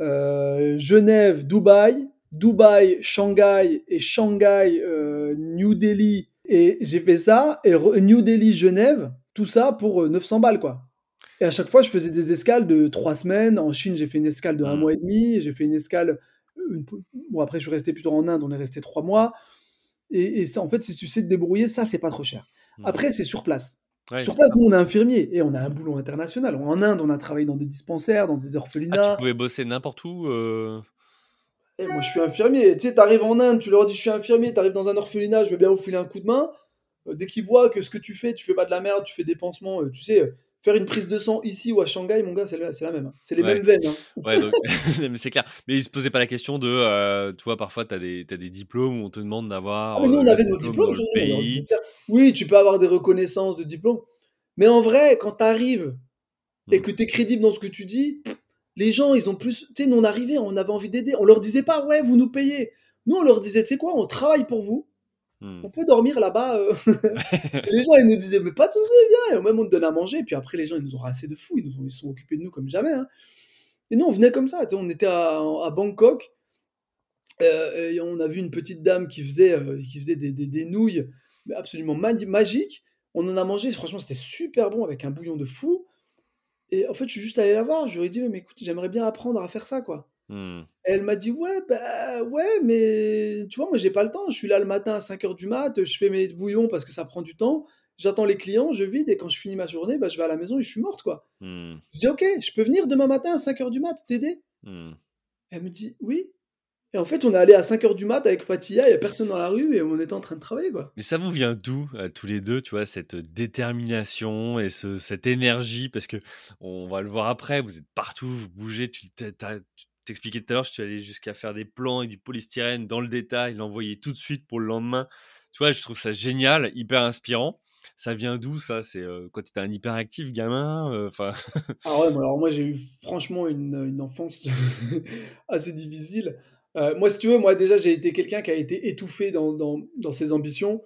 euh, Genève, Dubaï, Dubaï, Shanghai et Shanghai, euh, New Delhi. Et j'ai fait ça, et New Delhi, Genève, tout ça pour euh, 900 balles, quoi. Et à chaque fois, je faisais des escales de trois semaines. En Chine, j'ai fait une escale de un Mmh, mois et demi. J'ai fait une escale. Une... Bon, après, je suis resté plutôt en Inde, on est resté trois mois. Et, et ça, en fait, si tu sais te débrouiller, ça, c'est pas trop cher. mmh. Après, c'est sur place. Ouais, Sur place, nous, on est infirmier et on a un boulot international. En Inde, on a travaillé dans des dispensaires, dans des Ah, tu orphelinats. pouvais bosser n'importe où, heu? Et moi, je suis infirmier. Tu sais, t'arrives en Inde, tu leur dis, je suis infirmier, t'arrives dans un orphelinat, je veux bien vous filer un coup de main. Euh, dès qu'ils voient que ce que tu fais, tu fais pas de la merde, tu fais des pansements, euh, tu sais, euh, faire une prise de sang ici ou à Shanghai, mon gars, c'est la, même. hein. C'est les Ouais. mêmes veines. hein. Ouais, c'est clair. Mais ils se posaient pas la question de, heu, tu vois, parfois tu as des tu des diplômes où on te demande Ah, d'avoir, mais nous, on avait nos diplômes le sur pays. oui, tu peux avoir des reconnaissances de diplômes. Mais en vrai, quand t'arrives et Mmh. que tu es crédible dans ce que tu dis, pff, les gens, ils ont plus. Tu sais, nous, on arrivait, on avait envie d'aider. On leur disait pas, ouais, vous nous payez. Nous, on leur disait, tu sais quoi, on travaille pour vous. Mmh. On peut dormir là-bas. euh. Les gens, ils nous disaient, mais pas de soucis, viens. Et même, on te donne à manger. Et puis après, les gens, ils nous ont rincé de fous. Ils, nous ont, ils se sont occupés de nous comme jamais. hein. Et nous, on venait comme ça. tu sais, On était à, à Bangkok. euh, et on a vu une petite dame qui faisait, euh, qui faisait des, des- des nouilles absolument magi- magiques. On en a mangé. Franchement, c'était super bon avec un bouillon de fou. Et en fait, je suis juste allé la voir. Je lui ai dit, mais écoute, j'aimerais bien apprendre à faire ça, quoi. Et elle m'a dit, ouais, bah ouais, mais tu vois, moi, j'ai pas le temps. Je suis là le matin à 5h du mat, je fais mes bouillons parce que ça prend du temps. J'attends les clients, je vide, et quand je finis ma journée, bah, je vais à la maison et je suis morte, quoi. Mmh. Je dis, ok, je peux venir demain matin à 5h du mat t'aider? Mmh. Elle me dit, oui. Et en fait, on est allé à 5h du mat avec Fatia, il n'y a personne dans la rue, et on était en train de travailler, quoi. Mais ça vous vient d'où, heu, tous les 2, tu vois, cette détermination et ce cette énergie? Parce que on va le voir après, vous êtes partout, vous bougez, tu t'expliquais tout à l'heure, je suis allé jusqu'à faire des plans avec du polystyrène dans le détail, l'envoyer tout de suite pour le lendemain. Tu vois, je trouve ça génial, hyper inspirant. Ça vient d'où ça? C'est, heu, quoi, tu étais un hyperactif gamin, enfin? Ah ouais, alors moi, j'ai eu franchement une, une enfance assez difficile. Euh, moi, si tu veux, moi, déjà, j'ai été quelqu'un qui a été étouffé dans, dans, dans ses ambitions,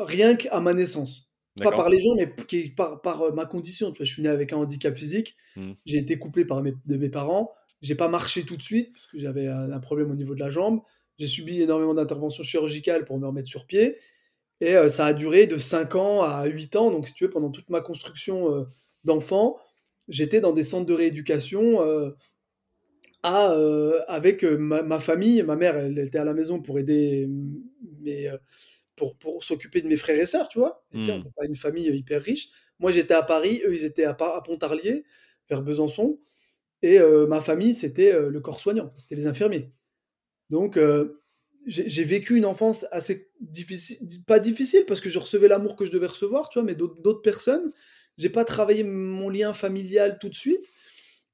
rien qu'à ma naissance. Pas par les gens, mais qui- par, par euh, ma condition. Tu vois, je suis né avec un handicap physique. Mmh. J'ai été coupé par mes, de mes parents. J'ai pas marché tout de suite parce que j'avais un, un problème au niveau de la jambe. J'ai subi énormément d'interventions chirurgicales pour me remettre sur pied. Et euh, ça a duré de 5 ans à 8 ans. Donc, si tu veux, pendant toute ma construction d'enfant, j'étais dans des centres de rééducation à, euh, avec euh, ma, ma famille. Ma mère, elle, elle était à la maison pour aider mes, euh, pour, pour s'occuper de mes frères et sœurs, tu vois. Et tiens, on n'est pas une famille hyper riche. Moi, j'étais à Paris, eux, ils étaient à, Pontarlier, vers Besançon. Et euh, ma famille, c'était euh, le corps soignant, c'était les infirmiers. Donc, j'ai vécu une enfance assez difficile, pas difficile parce que je recevais l'amour que je devais recevoir, tu vois, mais d'autres d'autres personnes. J'ai pas travaillé mon lien familial tout de suite.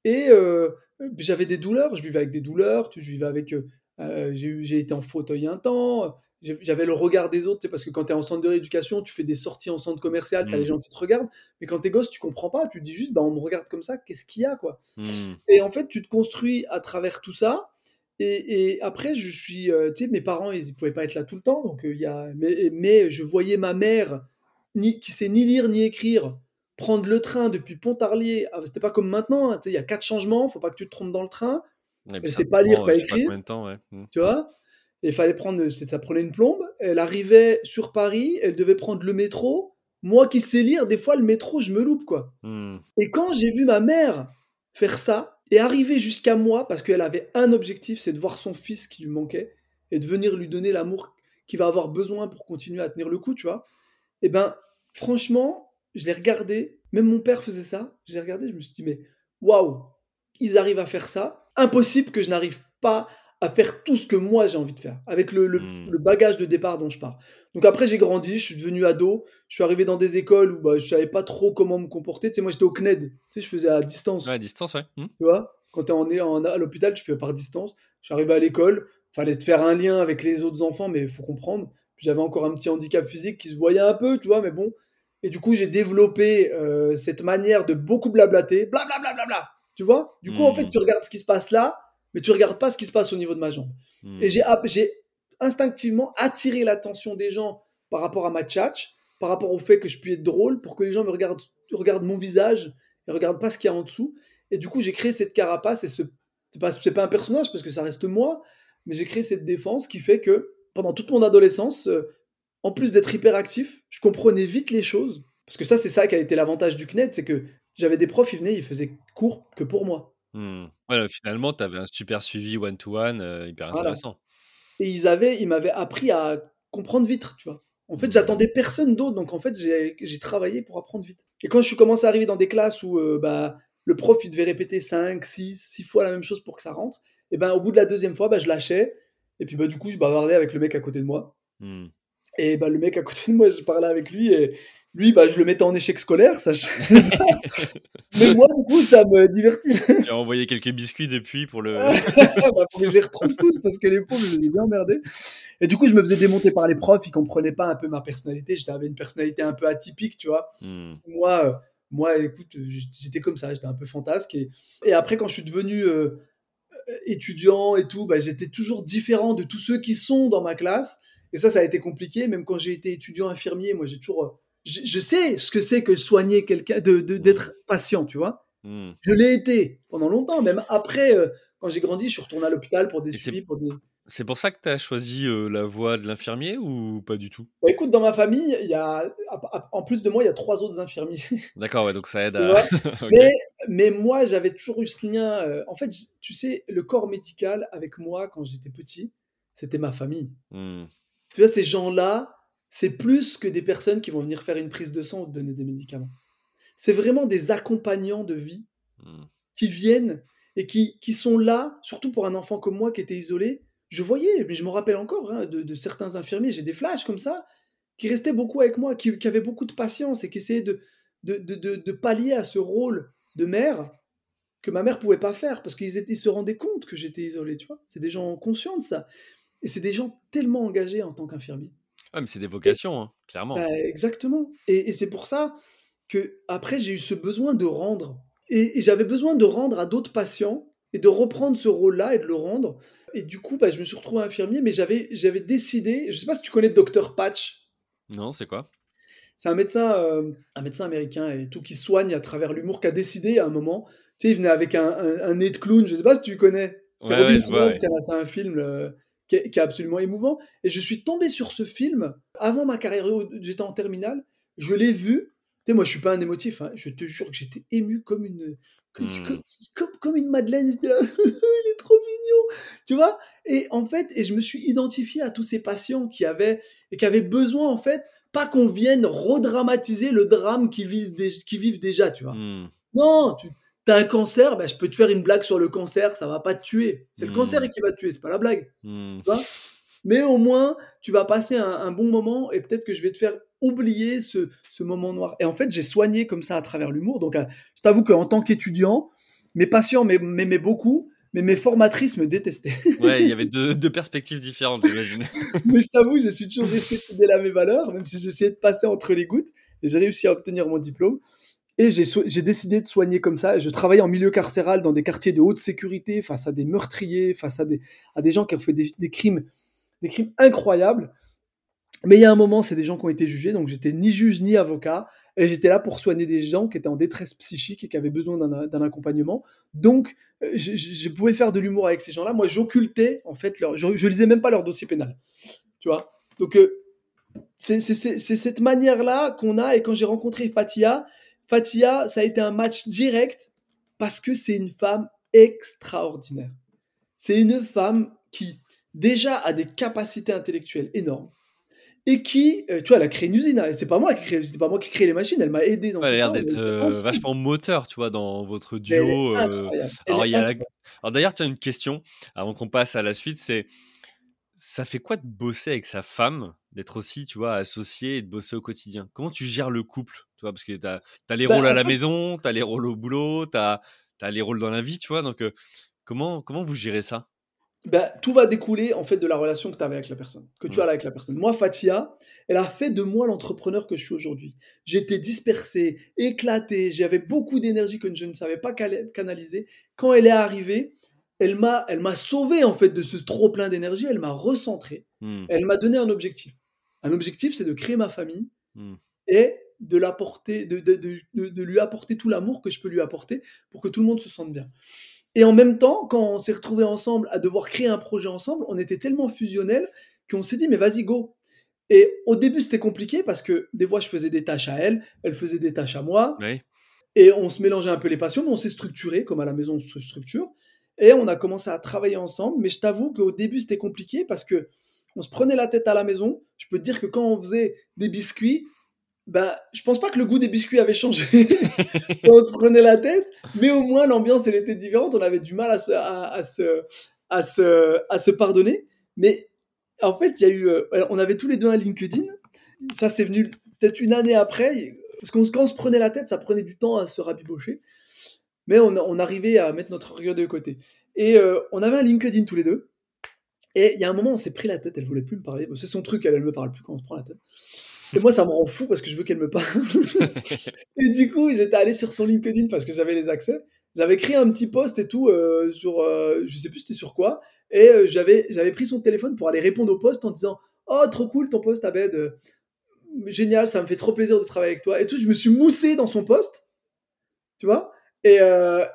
Et euh, j'avais des douleurs, je vivais avec des douleurs, tu- je vivais avec. euh, euh, j'ai été en fauteuil un temps, j'avais le regard des autres, tu parce que quand tu es en centre de rééducation, tu fais des sorties en centre commercial, tu as les gens qui te regardent, mais quand t'es gosse, tu comprends pas, tu te dis juste, bah, on me regarde comme ça, qu'est-ce qu'il y a, quoi? Hmm. Et en fait, tu te construis à travers tout ça. Et, et après, je suis, euh, tu sais, mes parents, ils ne pouvaient pas être là tout le temps, donc euh, il y a, mais, mais je voyais ma mère, ni, qui sait ni lire ni écrire, prendre le train depuis Pontarlier. Ah, C'était pas comme maintenant, hein, il y a quatre changements, faut pas que tu te trompes dans le train, sait pas lire, pas écrire. de temps, ouais. Hmm. tu vois? Et il fallait prendre, c'est- ça prenait une plombe. Elle arrivait sur Paris, elle devait prendre le métro. Moi qui sais lire, des fois le métro, je me loupe, quoi. Hmm. Et quand j'ai vu ma mère faire ça et arriver jusqu'à moi, parce qu'elle avait un objectif, c'est de voir son fils qui lui manquait et de venir lui donner l'amour qu'il va avoir besoin pour continuer à tenir le coup, tu vois? Et ben, franchement, je l'ai regardé, même mon père faisait ça, je l'ai regardé, je me suis dit, mais waouh, ils arrivent à faire ça. Impossible que je n'arrive pas à faire tout ce que moi j'ai envie de faire, avec le, le- Mm. le bagage de départ dont je pars. Donc après, j'ai grandi, je suis devenu ado, je suis arrivé dans des écoles où bah, je savais pas trop comment me comporter. Tu sais, moi j'étais au CNED, tu sais, je faisais à distance. Ouais, à distance, ouais. Hmm. Tu vois, quand tu es en, en- à l'hôpital, tu fais par distance. Je suis arrivé à l'école, fallait te faire un lien avec les autres enfants, mais il faut comprendre. J'avais encore un petit handicap physique qui se voyait un peu, tu vois, mais bon. Et du coup, j'ai développé euh, cette manière de beaucoup blablater, blablabla, bla, bla, bla, tu vois? Du coup, en fait, tu regardes ce qui se passe là, mais tu regardes pas ce qui se passe au niveau de ma jambe. Hmm. Et j'ai instinctivement attiré l'attention des gens par rapport à ma tchatch, par rapport au fait que je puis être drôle, pour que les gens me regardent, regardent mon visage et regardent pas ce qu'il y a en dessous. Et du coup, j'ai créé cette carapace et ce. C'est pas, c'est pas un personnage parce que ça reste moi, mais j'ai créé cette défense qui fait que pendant toute mon adolescence, euh, en plus d'être hyperactif, je comprenais vite les choses. Parce que ça, c'est ça qui a été l'avantage du CNED, c'est que j'avais des profs, ils venaient, ils faisaient cours que pour moi. Hmm. Ouais, finalement, tu avais un super suivi one-to-one, euh, hyper Voilà. intéressant. Et ils avaient, ils m'avaient appris à comprendre vite, tu vois. En fait, j'attendais personne d'autre, donc en fait, j'ai j'ai travaillé pour apprendre vite. Et quand je suis commencé à arriver dans des classes où euh, bah, le prof, il devait répéter 5, 6, 6 fois la même chose pour que ça rentre, et ben au bout de la deuxième fois, bah, je lâchais, et puis bah, du coup, je bavardais avec le mec à côté de moi. Hmm. Et bah, le mec à côté de moi, je parlais avec lui, et lui, bah, je le mettais en échec scolaire, ça. je- Mais moi, du coup, ça me divertit. Tu as envoyé quelques biscuits depuis pour le. bah, pour que je les retrouve tous parce que les pauvres, je les ai bien emmerdés. Et du coup, je me faisais démonter par les profs, ils comprenaient pas un peu ma personnalité. J'avais une personnalité un peu atypique, tu vois. Hmm. Moi, euh, moi, écoute, j'étais comme ça, j'étais un peu fantasque. Et, et après, quand je suis devenu euh, étudiant et tout, bah, j'étais toujours différent de tous ceux qui sont dans ma classe. Et ça, ça a été compliqué. Même quand j'ai été étudiant infirmier, moi, j'ai toujours. euh, Je, je sais ce que c'est que soigner quelqu'un, de, d'être patient, tu vois. Hmm. Je l'ai été pendant longtemps, même après, euh, quand j'ai grandi, je suis retourné à l'hôpital pour des suivis, pour des. C'est pour ça que tu as choisi euh, la voie de l'infirmier ou pas du tout? Bah, écoute, dans ma famille, il y a, en plus de moi, il y a trois autres infirmiers. D'accord, ouais, donc ça aide à. mais, mais moi, j'avais toujours eu ce lien. euh, en fait, tu sais, le corps médical avec moi quand j'étais petit, c'était ma famille. Hmm. Tu vois, ces gens-là, c'est plus que des personnes qui vont venir faire une prise de sang ou te donner des médicaments. C'est vraiment des accompagnants de vie Hmm. qui viennent et qui, qui sont là, surtout pour un enfant comme moi qui était isolé. Je voyais, mais je me rappelle encore hein, de, de certains infirmiers, j'ai des flashs comme ça, qui restaient beaucoup avec moi, qui, qui avaient beaucoup de patience et qui essayaient de, de, de, pallier à ce rôle de mère que ma mère pouvait pas faire parce qu'ils ils se rendaient compte que j'étais isolé, tu vois. C'est des gens conscients de ça. Et c'est des gens tellement engagés en tant qu'infirmier. Ouais, mais c'est des vocations, hein, clairement. Bah, exactement. Et, et c'est pour ça que après j'ai eu ce besoin de rendre. Et, et j'avais besoin de rendre à d'autres patients et de reprendre ce rôle-là et de le rendre. Et du coup, bah, je me suis retrouvé infirmier, mais j'avais, j'avais décidé, je sais pas si tu connais Dr Patch, Non, c'est quoi? C'est un médecin, euh, un médecin américain et tout qui soigne à travers l'humour, qui a décidé à un moment, tu sais, il venait avec un, un- un nez de clown, je sais pas si tu connais. C'est Ouais, Robin ouais, je vois, ouais. qui a fait un film euh, qui, est, qui est absolument émouvant. Et je suis tombé sur ce film avant ma carrière, où j'étais en terminale, je l'ai vu. Tu sais, moi, je suis pas un émotif, hein, je te jure que j'étais ému comme une, comme, Hmm. comme, une madeleine. J'étais là, il est trop mignon, tu vois? Et en fait, et je me suis identifié à tous ces patients qui avaient et qui avaient besoin, en fait, pas qu'on vienne redramatiser le drame qu'ils vivent, vivent déjà, tu vois. Hmm. Non, tu as un cancer, bah, je peux te faire une blague sur le cancer, ça va pas te tuer. C'est le Hmm. cancer qui va te tuer, c'est pas la blague. Hmm. Tu vois? Mais au moins, tu vas passer un, un bon moment et peut-être que je vais te faire oublier ce, ce moment noir. Et en fait, j'ai soigné comme ça à travers l'humour. Donc, euh, je t'avoue qu'en tant qu'étudiant, mes patients m'aim- m'aimaient beaucoup, mais mes formatrices me détestaient. ouais, il y avait deux, deux perspectives différentes, j'imagine. mais je t'avoue, je suis toujours resté fidèle à mes valeurs, même si j'essayais de passer entre les gouttes. Et j'ai réussi à obtenir mon diplôme. Et j'ai décidé de soigner comme ça. Je travaillais en milieu carcéral dans des quartiers de haute sécurité, face à des meurtriers, face à des, à des gens qui ont fait des, crimes, des crimes incroyables. Mais il y a un moment, c'est des gens qui ont été jugés, donc j'étais ni juge ni avocat, et j'étais là pour soigner des gens qui étaient en détresse psychique et qui avaient besoin d'un accompagnement. Donc, euh, je, pouvais faire de l'humour avec ces gens-là. Moi, j'occultais, en fait, je, je lisais même pas leur dossier pénal. Tu vois? Donc, euh, c'est cette manière-là qu'on a, et quand j'ai rencontré Fatia, Fatia, ça a été un match direct parce que c'est une femme extraordinaire. C'est une femme qui, déjà, a des capacités intellectuelles énormes et qui, euh, tu vois, elle a créé une usine. Hein, c'est pas moi qui crée, c'est pas moi qui crée les machines. Elle m'a aidé dans. elle a l'air d'être euh, vachement moteur, tu vois, dans votre duo. Euh. Alors, d'ailleurs, tiens une question avant qu'on passe à la suite, c'est ça fait quoi de bosser avec sa femme, d'être aussi, tu vois, associé et de bosser au quotidien Comment tu gères le couple, tu vois, parce que tu as, les bah, rôles à la maison, tu as les rôles au boulot, tu as, as, les rôles dans la vie, tu vois? Donc, comment comment vous gérez ça? Ben, tout va découler en fait de la relation que tu avais avec la personne, que tu as avec la personne. Moi, Fatia, elle a fait de moi l'entrepreneur que je suis aujourd'hui. J'étais dispersé, éclaté, j'avais beaucoup d'énergie que je ne savais pas canaliser. Quand elle est arrivée, elle m'a, sauvé en fait de ce trop plein d'énergie. Elle m'a recentré. Hmm. Elle m'a donné un objectif. Un objectif, c'est de créer ma famille hmm. et de l'apporter, de, de, de, de lui apporter tout l'amour que je peux lui apporter pour que tout le monde se sente bien. Et en même temps, quand on s'est retrouvés ensemble à devoir créer un projet ensemble, on était tellement fusionnels qu'on s'est dit, mais vas-y, go. Et au début, c'était compliqué parce que des fois, je faisais des tâches à elle, elle faisait des tâches à moi. Et on se mélangeait un peu les passions, mais on s'est structuré, comme à la maison, on se structure. Et on a commencé à travailler ensemble. Mais je t'avoue qu'au début, c'était compliqué parce que on se prenait la tête à la maison. Je peux te dire que quand on faisait des biscuits, bah, je pense pas que le goût des biscuits avait changé. on se prenait la tête, mais au moins l'ambiance elle était différente. On avait du mal à se, à, se, à se, à se pardonner. Mais en fait, il y a eu, euh, on avait tous les deux un LinkedIn. Ça, c'est venu peut-être une année après. Parce qu'on quand on se prenait la tête, ça prenait du temps à se rabibocher. Mais on, on arrivait à mettre notre rigueur de côté. Et euh, on avait un LinkedIn tous les deux. Et il y a un moment, on s'est pris la tête. Elle voulait plus me parler. C'est son truc, elle, elle me parle plus quand on se prend la tête. Et moi, ça me rend fou parce que je veux qu'elle me parle. et du coup, j'étais allé sur son LinkedIn parce que j'avais les accès. J'avais créé un petit post et tout euh, sur, euh, je sais plus c'était sur quoi. Et euh, j'avais, j'avais pris son téléphone pour aller répondre au post en disant Oh, trop cool ton post, Abed. Génial, ça me fait trop plaisir de travailler avec toi. Et tout, je me suis moussé dans son post. Tu vois? Et,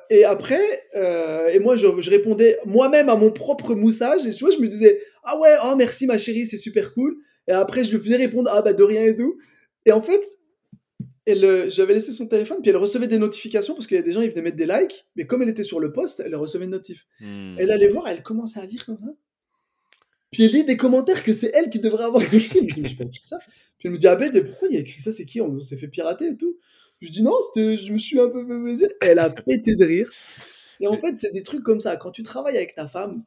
et après, et moi, je, je répondais moi-même à mon propre moussage. Et tu vois, je me disais Ah ouais, oh merci ma chérie, c'est super cool. Et après, je lui faisais répondre, ah bah de rien et tout. Et en fait, elle, euh, j'avais laissé son téléphone, puis elle recevait des notifications parce qu'il y a des gens, ils venaient mettre des likes, mais comme elle était sur le poste, elle recevait une notif. Hmm. Elle allait voir, elle commençait à lire comme ça. Puis elle lit des commentaires que c'est elle qui devrait avoir écrit. Je dis, pas écrit ça. Puis elle me dit, ah ben, pourquoi il a écrit ça? C'est qui? On s'est fait pirater et tout. Je dis, non, je me suis un peu fait plaisir. elle a pété de rire. Et en fait, c'est des trucs comme ça. Quand tu travailles avec ta femme,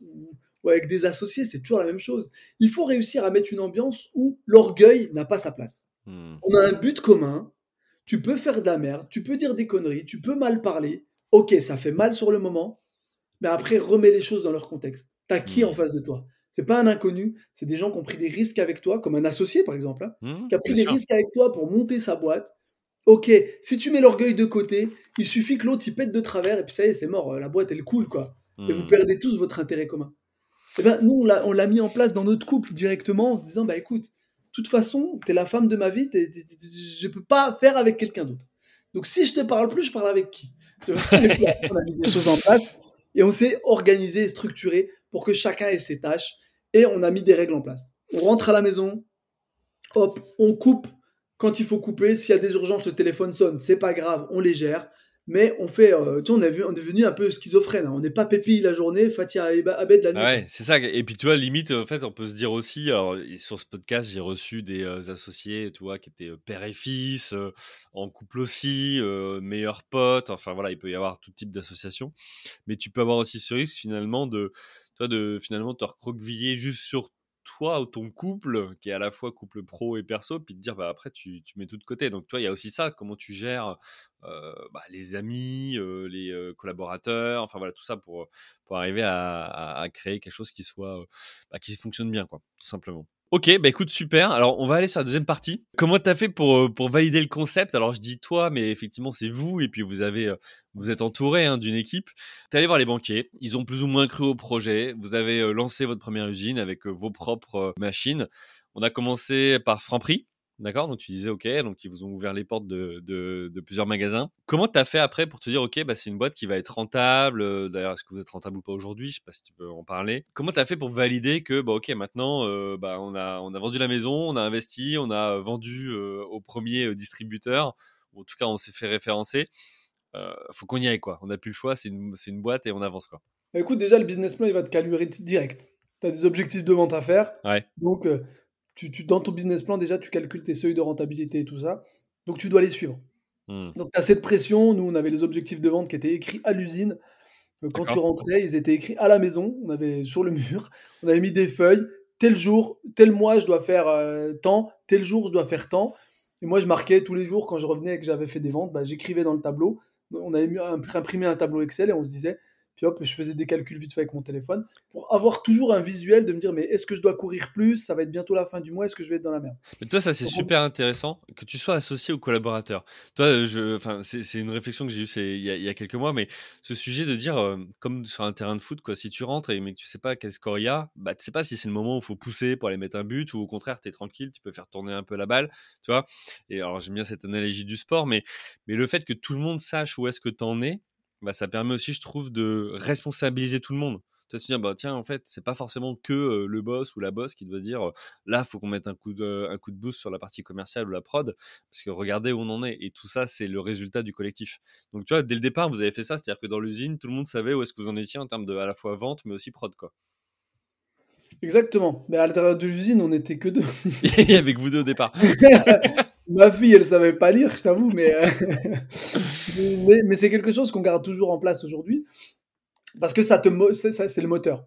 ou avec des associés, c'est toujours la même chose. Il faut réussir à mettre une ambiance où l'orgueil n'a pas sa place. Hmm. On a un but commun, tu peux faire de la merde, tu peux dire des conneries, tu peux mal parler. Ok, ça fait mal sur le moment, mais après, remets les choses dans leur contexte. T'as qui hmm. en face de toi? C'est pas un inconnu, c'est des gens qui ont pris des risques avec toi, comme un associé par exemple, hein, hmm, qui a pris des risques avec toi pour monter sa boîte. Ok, si tu mets l'orgueil de côté, il suffit que l'autre il pète de travers et puis ça y est, c'est mort, la boîte elle coule quoi. Et vous perdez tous votre intérêt commun. Eh ben, nous, on l'a mis en place dans notre couple directement en se disant, bah écoute, de toute façon, tu es la femme de ma vie, je peux pas faire avec quelqu'un d'autre. Donc si je te parle plus, je parle avec qui? On a mis des choses en place et on s'est organisé et structuré pour que chacun ait ses tâches et on a mis des règles en place. On rentre à la maison, hop, on coupe quand il faut couper. S'il y a des urgences, le téléphone sonne, c'est pas grave, on les gère mais on fait, euh, tu vois, on, est devenu un peu schizophrène. Hein. On n'est pas Pépi la journée, Fatia Abed la nuit. Ouais, c'est ça. Et puis, tu vois, limite, en fait, on peut se dire aussi, alors, sur ce podcast, j'ai reçu des euh, associés, tu vois, qui étaient euh, père et fils, en couple aussi, meilleurs potes. Enfin, voilà, il peut y avoir tout type d'association. Mais tu peux avoir aussi ce risque, finalement, de, toi, de finalement te recroqueviller juste sur toi ou ton couple, qui est à la fois couple pro et perso, puis te dire, bah, après, tu, tu mets tout de côté. Donc, toi, il y a aussi ça, comment tu gères bah, les amis, les collaborateurs, enfin voilà, tout ça pour, pour arriver à, à, créer quelque chose qui soit, bah, qui fonctionne bien, quoi, tout simplement. Ok, bah écoute, super. Alors, on va aller sur la deuxième partie. Comment tu as fait pour, euh, pour valider le concept? Alors, je dis toi, mais effectivement, c'est vous. Et puis, vous avez, euh, vous êtes entouré hein, d'une équipe. Tu es allé voir les banquiers. Ils ont plus ou moins cru au projet. Vous avez euh, lancé votre première usine avec vos propres machines. On a commencé par Franprix. D'accord Donc tu disais, OK, donc ils vous ont ouvert les portes de, de, plusieurs magasins. Comment tu as fait après pour te dire, OK, bah, c'est une boîte qui va être rentable euh, D'ailleurs, est-ce que vous êtes rentable ou pas aujourd'hui? Je sais pas si tu peux en parler. Comment tu as fait pour valider que, bah, OK, maintenant, euh, bah, on, a, on a vendu la maison, on a investi, on a vendu euh, au premier distributeur, ou en tout cas, on s'est fait référencer. faut qu'on y aille, quoi. On n'a plus le choix, c'est une, une, boîte et on avance, quoi. Bah, écoute, déjà, le business plan, il va te calurer direct. Tu as des objectifs de vente à faire. Ouais. Donc, tu, dans ton business plan, déjà, tu calcules tes seuils de rentabilité et tout ça. Donc, tu dois les suivre. Hmm. Donc, tu as cette pression. Nous, on avait les objectifs de vente qui étaient écrits à l'usine. Euh, quand tu rentrais, ils étaient écrits à la maison. On avait sur le mur, on avait mis des feuilles. Tel jour, tel mois, je dois faire euh, tant. Tel jour, je dois faire tant. Et moi, je marquais tous les jours quand je revenais et que j'avais fait des ventes, bah, j'écrivais dans le tableau. On avait imprimé un tableau Excel et on se disait, puis hop, je faisais des calculs vite fait avec mon téléphone pour avoir toujours un visuel de me dire mais est-ce que je dois courir plus? Ça va être bientôt la fin du mois, est-ce que je vais être dans la merde? Mais toi, ça c'est super intéressant que tu sois associé aux collaborateurs. Toi, je, enfin, c'est une réflexion que j'ai eue il, y a quelques mois, mais ce sujet de dire, euh, comme sur un terrain de foot, quoi, si tu rentres et mais que tu sais pas quel score il y a, bah, tu sais pas si c'est le moment où il faut pousser pour aller mettre un but ou au contraire, tu es tranquille, tu peux faire tourner un peu la balle, tu vois? Et alors, j'aime bien cette analogie du sport, mais, mais le fait que tout le monde sache où est-ce que tu en es, bah, ça permet aussi, je trouve, de responsabiliser tout le monde. Tu vas se dire, bah, tiens, en fait, c'est pas forcément que le boss ou la boss qui doit dire, là, il faut qu'on mette un coup, de, un coup de boost sur la partie commerciale ou la prod, parce que regardez où on en est. Et tout ça, c'est le résultat du collectif. Donc, tu vois, dès le départ, vous avez fait ça, c'est-à-dire que dans l'usine, tout le monde savait où est-ce que vous en étiez en termes de à la fois vente, mais aussi prod, quoi. Exactement. Mais à l'intérieur de l'usine, on n'était que deux. Avec vous deux au départ. Ma fille, elle savait pas lire, je t'avoue, mais, euh, mais, c'est quelque chose qu'on garde toujours en place aujourd'hui. Parce que ça te c'est le moteur.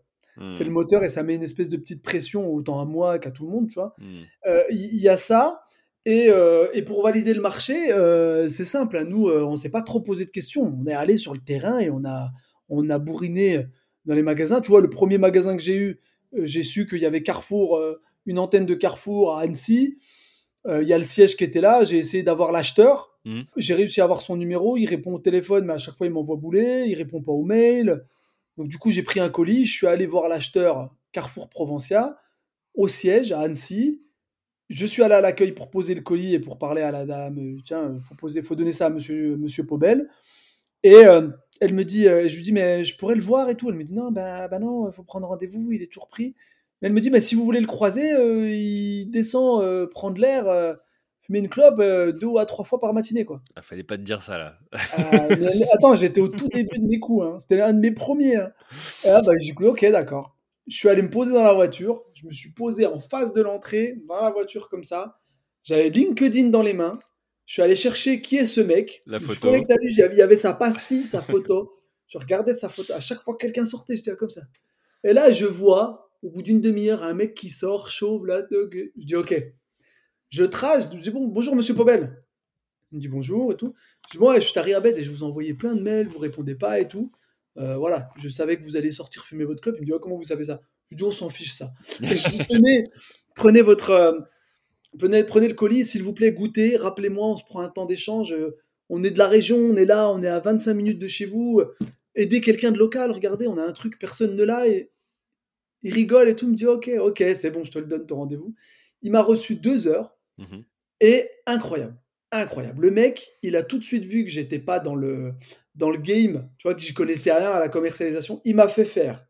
C'est le hmm. moteur et ça met une espèce de petite pression autant à moi qu'à tout le monde, tu vois. Hmm. Euh, il y, a ça. Et, euh, et, pour valider le marché, c'est simple. Hein. Nous, on s'est pas trop posé de questions. On est allé sur le terrain et on a, on a bourriné dans les magasins. Tu vois, le premier magasin que j'ai eu, j'ai su qu'il y avait Carrefour, une antenne de Carrefour à Annecy. Euh, il y a le siège qui était là, j'ai essayé d'avoir l'acheteur, mmh. j'ai réussi à avoir son numéro, il répond au téléphone, mais à chaque fois il m'envoie bouler, il répond pas au mail. Donc du coup j'ai pris un colis, je suis allé voir l'acheteur Carrefour Provencia au siège à Annecy. Je suis allé à l'accueil pour poser le colis et pour parler à la dame. Euh, tiens, faut poser, faut donner ça à Monsieur Monsieur Pobel. Et euh, elle me dit, je lui dis mais je pourrais le voir et tout. Elle me dit non, bah, bah non, faut prendre rendez-vous, il est toujours pris. Mais elle me dit, mais si vous voulez le croiser, euh, il descend euh, prendre l'air, euh, fumer une clope deux à trois fois par matinée. Quoi. Il ah, fallait pas te dire ça là. Ah, attends, j'étais au tout début de mes coups. Hein. C'était un de mes premiers. Hein. Et là, bah, j'ai dit, ok, d'accord. Je suis allé me poser dans la voiture. Je me suis posé en face de l'entrée, dans la voiture comme ça. J'avais LinkedIn dans les mains. Je suis allé chercher qui est ce mec. La photo. il y avait sa pastille, sa photo. Je regardais sa photo. À chaque fois que quelqu'un sortait, j'étais comme ça. Et là, je vois au bout d'une demi-heure, un mec qui sort, chauve, là, je dis ok. Je trace, je dis bon, bonjour monsieur Pobel. Il me dit bonjour et tout. Je dis bon, je suis arrivé à bête et je vous envoyais plein de mails, vous répondez pas et tout. Euh, voilà, je savais que vous allez sortir fumer votre club. Il me dit oh, comment vous savez ça? Je dis on s'en fiche ça. je dis tenez, prenez votre, euh, prenez, prenez le colis, s'il vous plaît, goûtez, rappelez-moi, on se prend un temps d'échange. on est de la région, on est là, on est à 25 minutes de chez vous. Aidez quelqu'un de local, regardez, on a un truc, personne ne l'a et il rigole et tout, il me dit ok, ok, c'est bon, je te le donne ton rendez-vous. Il m'a reçu deux heures mhm. et incroyable, incroyable. Le mec, il a tout de suite vu que j'étais pas dans le, dans le game, tu vois, que j'y connaissais rien à la commercialisation. Il m'a fait faire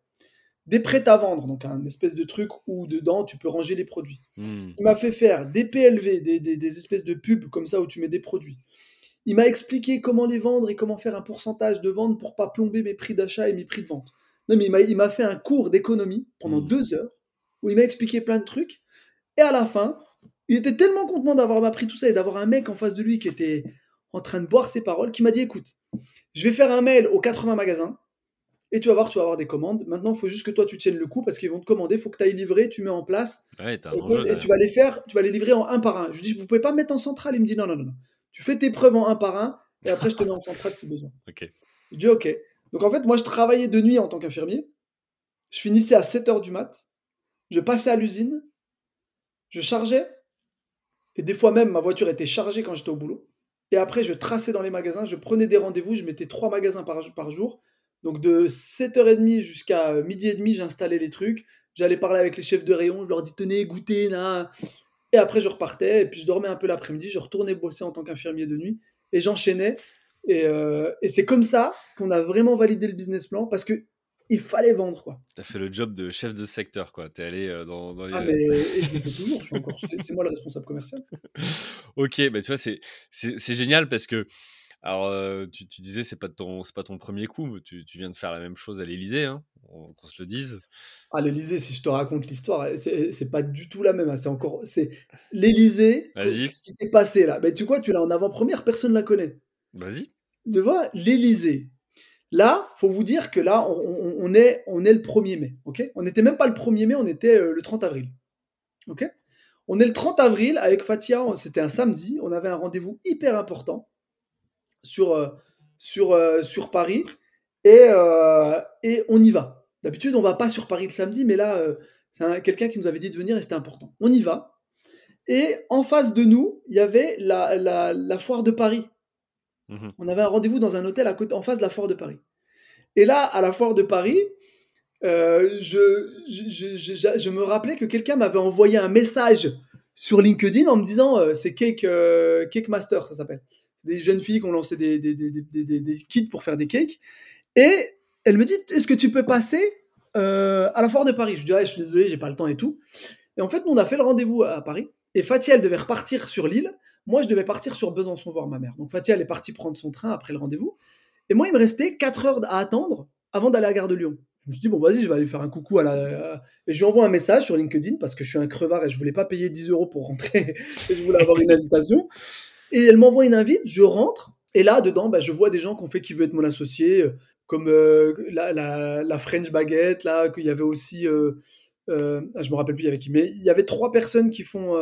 des prêts à vendre, donc un espèce de truc où dedans tu peux ranger les produits. Hmm. Il m'a fait faire des PLV, des, des, des, espèces de pubs comme ça où tu mets des produits. Il m'a expliqué comment les vendre et comment faire un pourcentage de vente pour pas plomber mes prix d'achat et mes prix de vente. Non, mais il m'a fait un cours d'économie pendant mmh. deux heures où il m'a expliqué plein de trucs. Et à la fin, il était tellement content d'avoir appris tout ça et d'avoir un mec en face de lui qui était en train de boire ses paroles, qui m'a dit écoute, je vais faire un mail aux 80 magasins et tu vas voir, tu vas avoir des commandes. Maintenant, il faut juste que toi, tu tiennes le coup parce qu'ils vont te commander. Il faut que tu ailles livrer, tu mets en place. Ouais, Et, tu vas les faire, tu vas les livrer en un par un. Je lui dis, vous pouvez pas me mettre en centrale? Il me dit, non, non, non, non. Tu fais tes preuves en un par un et après, je te mets en centrale si besoin. Ok. Je dis, ok. Donc, en fait, moi, je travaillais de nuit en tant qu'infirmier. Je finissais à 7 h du mat. Je passais à l'usine. Je chargeais. Et des fois même, ma voiture était chargée quand j'étais au boulot. Et après, je traçais dans les magasins. Je prenais des rendez-vous. Je mettais trois magasins par, par jour. Donc, de 7h30 jusqu'à euh, midi et demi, j'installais les trucs. J'allais parler avec les chefs de rayon. Je leur dis, tenez, goûtez, là. Et après, je repartais. Et puis, je dormais un peu l'après-midi. Je retournais bosser en tant qu'infirmier de nuit. Et j'enchaînais. Et, euh, et c'est comme ça qu'on a vraiment validé le business plan parce que il fallait vendre, quoi. T'as fait le job de chef de secteur, quoi. T'es allé euh, dans, dans les. Ah, mais et je le fais toujours. Je suis encore, c'est moi le responsable commercial. Ok, bah tu vois, c'est c'est génial parce que alors euh, tu, tu disais c'est pas ton c'est pas ton premier coup, mais tu, tu viens de faire la même chose à l'Élysée, hein, on- qu'on se le dise. Ah, l'Elysée, si je te raconte l'histoire, c'est c'est pas du tout la même. hein. C'est encore, c'est l'Elysée. Vas-y. Qu'est-ce qui s'est passé là? Ben, tu vois, tu l'as en avant-première, personne ne la connaît. Vas-y. Tu vois, l'Elysée. Là, faut vous dire que là, on, est, on est le 1er mai. on n'était même pas le 1er mai, on était euh, le 30 avril. on est le 30 avril avec Fatia, c'était un samedi, on avait un rendez-vous hyper important sur, euh, euh, Paris et, on y va. D'habitude, on va pas sur Paris le samedi, mais là, c'est un- quelqu'un qui nous avait dit de venir et c'était important. On y va. Et en face de nous, il y avait la, la foire de Paris. Mhm. On avait un rendez-vous dans un hôtel en face de la foire de Paris. Et là, à la foire de Paris, euh, je, me rappelais que quelqu'un m'avait envoyé un message sur LinkedIn en me disant euh, c'est Cake, euh, Cake Master, ça s'appelle. Des jeunes filles qui ont lancé des, kits pour faire des cakes. Et elle me dit est-ce que tu peux passer à la foire de Paris? Je dis ah, je suis désolé, j'ai pas le temps et tout. Et en fait, on a fait le rendez-vous à Paris. Et Fatia, elle devait repartir sur l'île. Moi, je devais partir sur Besançon voir ma mère. Donc Fatia, elle est partie prendre son train après le rendez-vous. Et moi, il me restait 4 heures à attendre avant d'aller à la gare de Lyon. Je me suis dit, bon, vas-y, je vais aller faire un coucou à la. Et je lui envoie un message sur LinkedIn parce que je suis un crevard et je voulais pas payer 10 euros pour rentrer. et je voulais avoir une invitation. Et elle m'envoie une invite, je rentre. Et là, dedans, bah, je vois des gens qui ont fait qui veut être mon associé, euh, comme euh, la, French Baguette, là, qu'il y avait aussi. Euh, euh, ah, je me rappelle plus, il y avait qui. Mais il y avait trois personnes qui font.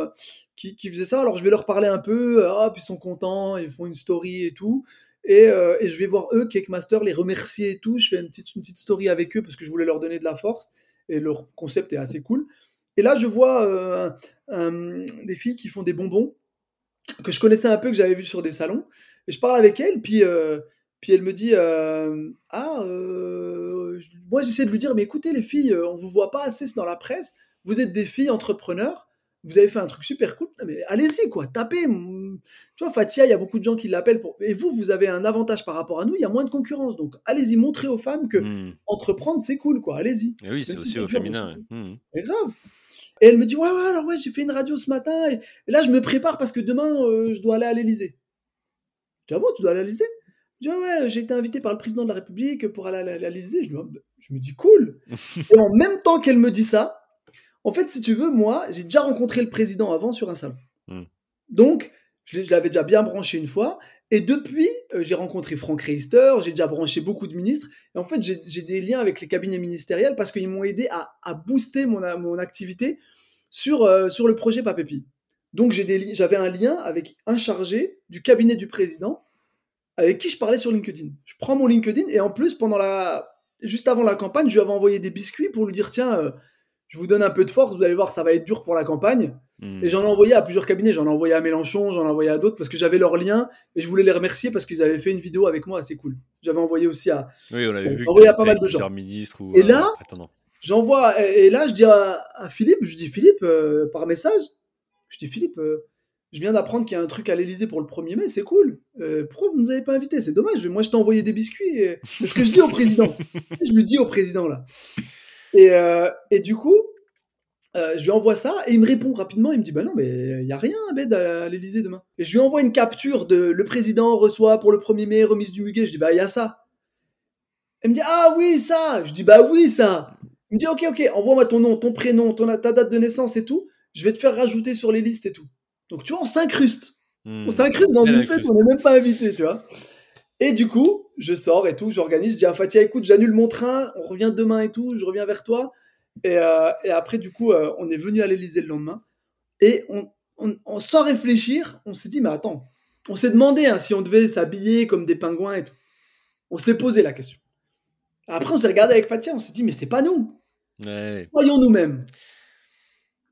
Euh, qui, qui faisaient ça. Alors, je vais leur parler un peu. Ah, puis ils sont contents, ils font une story et tout. Et, euh, et je vais voir eux, Cake Master, les remercier et tout. Je fais une petite, une petite story avec eux parce que je voulais leur donner de la force. Et leur concept est assez cool. Et là, je vois euh, des filles qui font des bonbons que je connaissais un peu, que j'avais vu sur des salons. Et je parle avec elle, puis, euh, puis elle me dit euh, Ah, euh, moi j'essaie de lui dire Mais écoutez, les filles, euh, on vous voit pas assez dans la presse. Vous êtes des filles entrepreneurs. Vous avez fait un truc super cool. Mais allez-y, quoi, tapez. Tu vois, Fatia, il y a beaucoup de gens qui l'appellent. Pour... Et vous, vous avez un avantage par rapport à nous. Il y a moins de concurrence. Donc, allez-y, montrez aux femmes que Mhm. entreprendre, c'est cool, quoi. Allez-y. Et oui, c'est si aussi au féminin. c'est. C'est grave. Et elle me dit ouais ouais alors ouais j'ai fait une radio ce matin et, et là je me prépare parce que demain euh, je dois aller à l'Elysée. Dis ah bon tu dois aller à l'Elysée Je dis ouais j'ai été invité par le président de la République pour aller à l'Elysée. Je, Ah, bah, je me dis cool. et en même temps qu'elle me dit ça, en fait si tu veux moi j'ai déjà rencontré le président avant sur un salon. Mm. Donc je l'avais déjà bien branché une fois. Et depuis, euh, j'ai rencontré Franck Reister, j'ai déjà branché beaucoup de ministres. Et en fait, j'ai des liens avec les cabinets ministériels parce qu'ils m'ont aidé à, à booster mon, activité sur, euh, sur le projet Papépi. Donc, j'avais un lien avec un chargé du cabinet du président avec qui je parlais sur LinkedIn. Je prends mon LinkedIn et en plus, pendant la, juste avant la campagne, je lui avais envoyé des biscuits pour lui dire tiens, euh, je vous donne un peu de force, vous allez voir, ça va être dur pour la campagne. Mhm. Et j'en ai envoyé à plusieurs cabinets. J'en ai envoyé à Mélenchon, j'en ai envoyé à d'autres parce que j'avais leurs liens et je voulais les remercier parce qu'ils avaient fait une vidéo avec moi assez cool. J'avais envoyé aussi à. Oui, on avait Bon, vu. envoyé à pas mal de gens. ou Et euh, là-. J'envoie. Et et là, je dis à, à Philippe, je dis Philippe, euh, par message, je dis Philippe, euh, je viens d'apprendre qu'il y a un truc à l'Elysée pour le 1er mai, c'est cool. Pourquoi vous nous avez pas invités? C'est dommage. Moi, je t'ai envoyé des biscuits. et C'est ce que je dis au président. je lui dis au président là. Et, euh, et du coup, euh, je lui envoie ça et il me répond rapidement. Il me dit Bah non, mais il y a rien, Abed, à l'Elysée demain. Et je lui envoie une capture de le président reçoit pour le 1er mai remise du muguet. Je dis Bah il y a ça. Elle me dit Ah oui, ça. Je dis Bah oui, ça. Il me dit Ok, ok, envoie-moi ton nom, ton prénom, ton, ta date de naissance et tout. Je vais te faire rajouter sur les listes et tout. Donc tu vois, on s'incruste. Mhm. On s'incruste dans une fête, on n'est même pas invité, tu vois. Et du coup, je sors et tout, j'organise, je dis à Fatia, écoute, j'annule mon train, on revient demain et tout, je reviens vers toi. Et, euh, et après, du coup, euh, on est venu à l'Elysée le lendemain. Et on, on, sans réfléchir, on s'est dit, mais attends, on s'est demandé hein, si on devait s'habiller comme des pingouins et tout. On s'est posé la question. Après, on s'est regardé avec Fatia, on s'est dit, mais c'est pas nous. Ouais. Soyons nous-mêmes.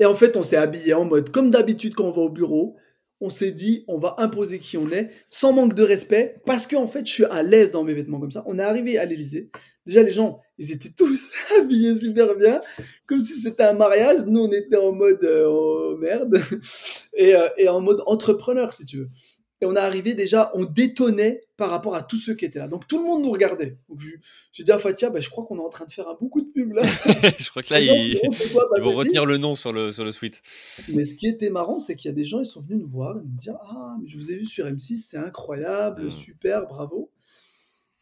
Et en fait, on s'est habillé en mode comme d'habitude quand on va au bureau. On s'est dit, on va imposer qui on est, sans manque de respect, parce qu'en fait, je suis à l'aise dans mes vêtements comme ça. On est arrivé à l'Elysée. Déjà, les gens, ils étaient tous habillés super bien, comme si c'était un mariage. Nous, on était en mode euh, oh, merde, et, euh, et en mode entrepreneur, si tu veux. Et on est arrivé déjà, on détonnait par rapport à tous ceux qui étaient là. Donc tout le monde nous regardait. Donc j'ai dit à Fatia, bah, je crois qu'on est en train de faire un beaucoup de pub là. je crois que là, ils, ils vont retenir le nom sur le, sur le suite. Mais ce qui était marrant, c'est qu'il y a des gens, ils sont venus nous voir nous dire Ah, mais je vous ai vu sur M6, c'est incroyable, Mm. super, bravo.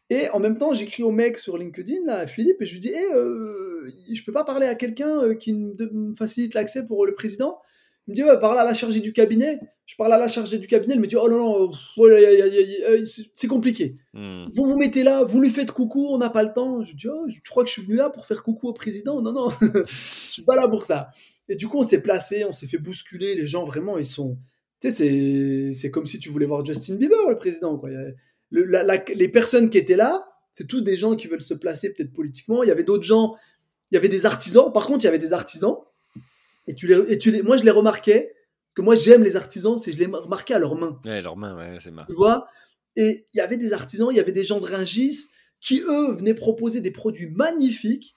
Et en même temps, j'écris au mec sur LinkedIn, là, à Philippe, et je lui dis Eh, euh, je peux pas parler à quelqu'un euh, qui me facilite l'accès pour le président? Il me dit Ouais, parle à la chargée du cabinet. Je parle à la chargée du cabinet, elle me dit Oh non, non, oh a- c'est compliqué. Hmm. Vous vous mettez là, vous lui faites coucou, on n'a pas le temps. Je dis, oh, je crois que je suis venu là pour faire coucou au président. Non, non, je suis pas là pour ça. Et du coup, on s'est placé, on s'est fait bousculer. Les gens, vraiment, ils sont. Tu sais, c'est- comme si tu voulais voir Justin Bieber, le président. Quoi. Il y a- le- la- la- les personnes qui étaient là, c'est tous des gens qui veulent se placer peut-être politiquement. Il y avait d'autres gens, il y avait des artisans. Par contre, il y avait des artisans. Et, tu les, et tu les, moi, je les remarquais. Parce que moi, j'aime les artisans, c'est je les remarquais à leurs mains Ouais, leurs mains, ouais, c'est marrant. tu vois? Et il y avait des artisans, il y avait des gens de Ringis qui, eux, venaient proposer des produits magnifiques.